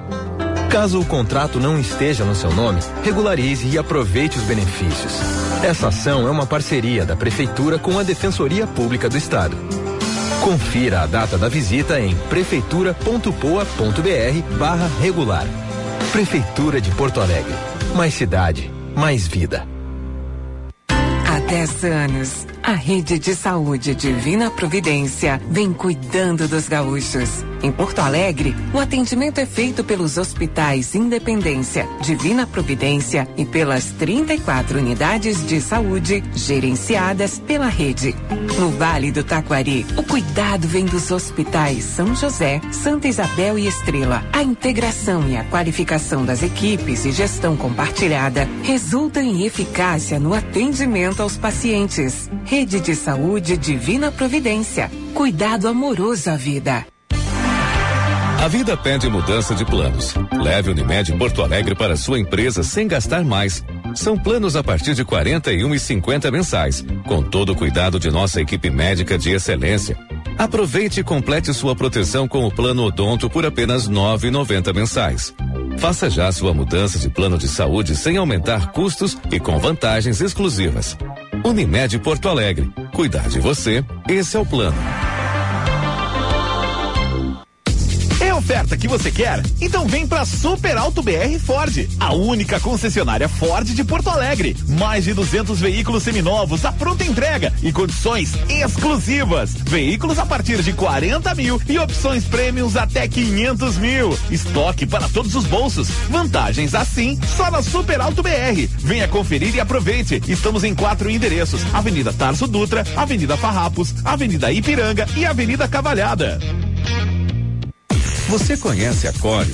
Caso o contrato não esteja no seu nome, regularize e aproveite os benefícios. Essa ação é uma parceria da Prefeitura com a Defensoria Pública do Estado. Confira a data da visita em prefeitura.poa.br barra regular. Prefeitura de Porto Alegre. Mais cidade, mais vida. Há 10 anos, a rede de saúde Divina Providência vem cuidando dos gaúchos. Em Porto Alegre, o atendimento é feito pelos hospitais Independência, Divina Providência e pelas 34 unidades de saúde gerenciadas pela rede. No Vale do Taquari, o cuidado vem dos hospitais São José, Santa Isabel e Estrela. A integração e a qualificação das equipes e gestão compartilhada resultam em eficácia no atendimento aos pacientes. Rede de Saúde Divina Providência. Cuidado amoroso à vida. A vida pede mudança de planos. Leve Unimed Porto Alegre para sua empresa sem gastar mais. São planos a partir de 41 e 50 mensais, com todo o cuidado de nossa equipe médica de excelência. Aproveite e complete sua proteção com o plano Odonto por apenas 9,90 mensais. Faça já sua mudança de plano de saúde sem aumentar custos e com vantagens exclusivas. Unimed Porto Alegre. Cuidar de você, esse é o plano. Oferta que você quer? Então vem pra Super Alto BR Ford, a única concessionária Ford de Porto Alegre. Mais de 200 veículos seminovos à pronta entrega e condições exclusivas. Veículos a partir de 40 mil e opções prêmios até 500 mil. Estoque para todos os bolsos. Vantagens assim só na Super Alto BR. Venha conferir e aproveite. Estamos em quatro endereços: Avenida Tarso Dutra, Avenida Farrapos, Avenida Ipiranga e Avenida Cavalhada. Você conhece a Cório?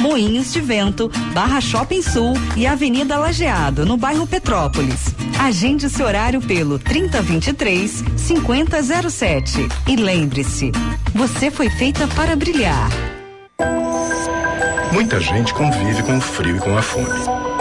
Moinhos de Vento, Barra Shopping Sul e Avenida Lajeado, no bairro Petrópolis. Agende seu horário pelo 3023 5007 e lembre-se, você foi feita para brilhar. Muita gente convive com o frio e com a fome.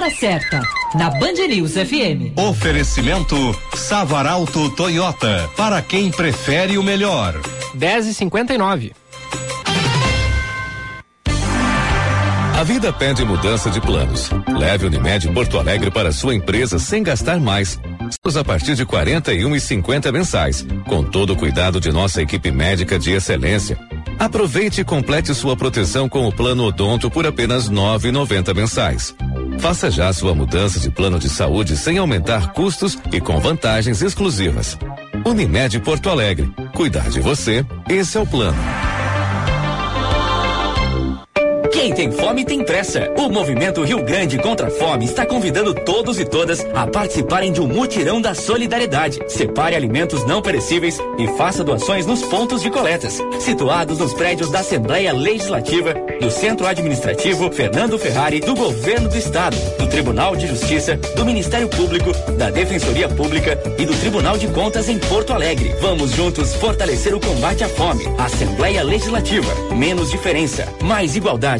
Hora certa, na Band News FM. Oferecimento Savaralto Toyota, para quem prefere o melhor. 10 e 59 A vida pede mudança de planos. Leve Unimed Porto Alegre para sua empresa sem gastar mais. A partir de 41 e 50 mensais, com todo o cuidado de nossa equipe médica de excelência. Aproveite e complete sua proteção com o plano Odonto por apenas 9,90 mensais. Faça já sua mudança de plano de saúde sem aumentar custos e com vantagens exclusivas. Unimed Porto Alegre. Cuidar de você, esse é o plano. Quem tem fome tem pressa. O Movimento Rio Grande contra a Fome está convidando todos e todas a participarem de um mutirão da solidariedade. Separe alimentos não perecíveis e faça doações nos pontos de coletas, situados nos prédios da Assembleia Legislativa, do Centro Administrativo Fernando Ferrari, do Governo do Estado, do Tribunal de Justiça, do Ministério Público, da Defensoria Pública e do Tribunal de Contas em Porto Alegre. Vamos juntos fortalecer o combate à fome. Assembleia Legislativa. Menos diferença, mais igualdade.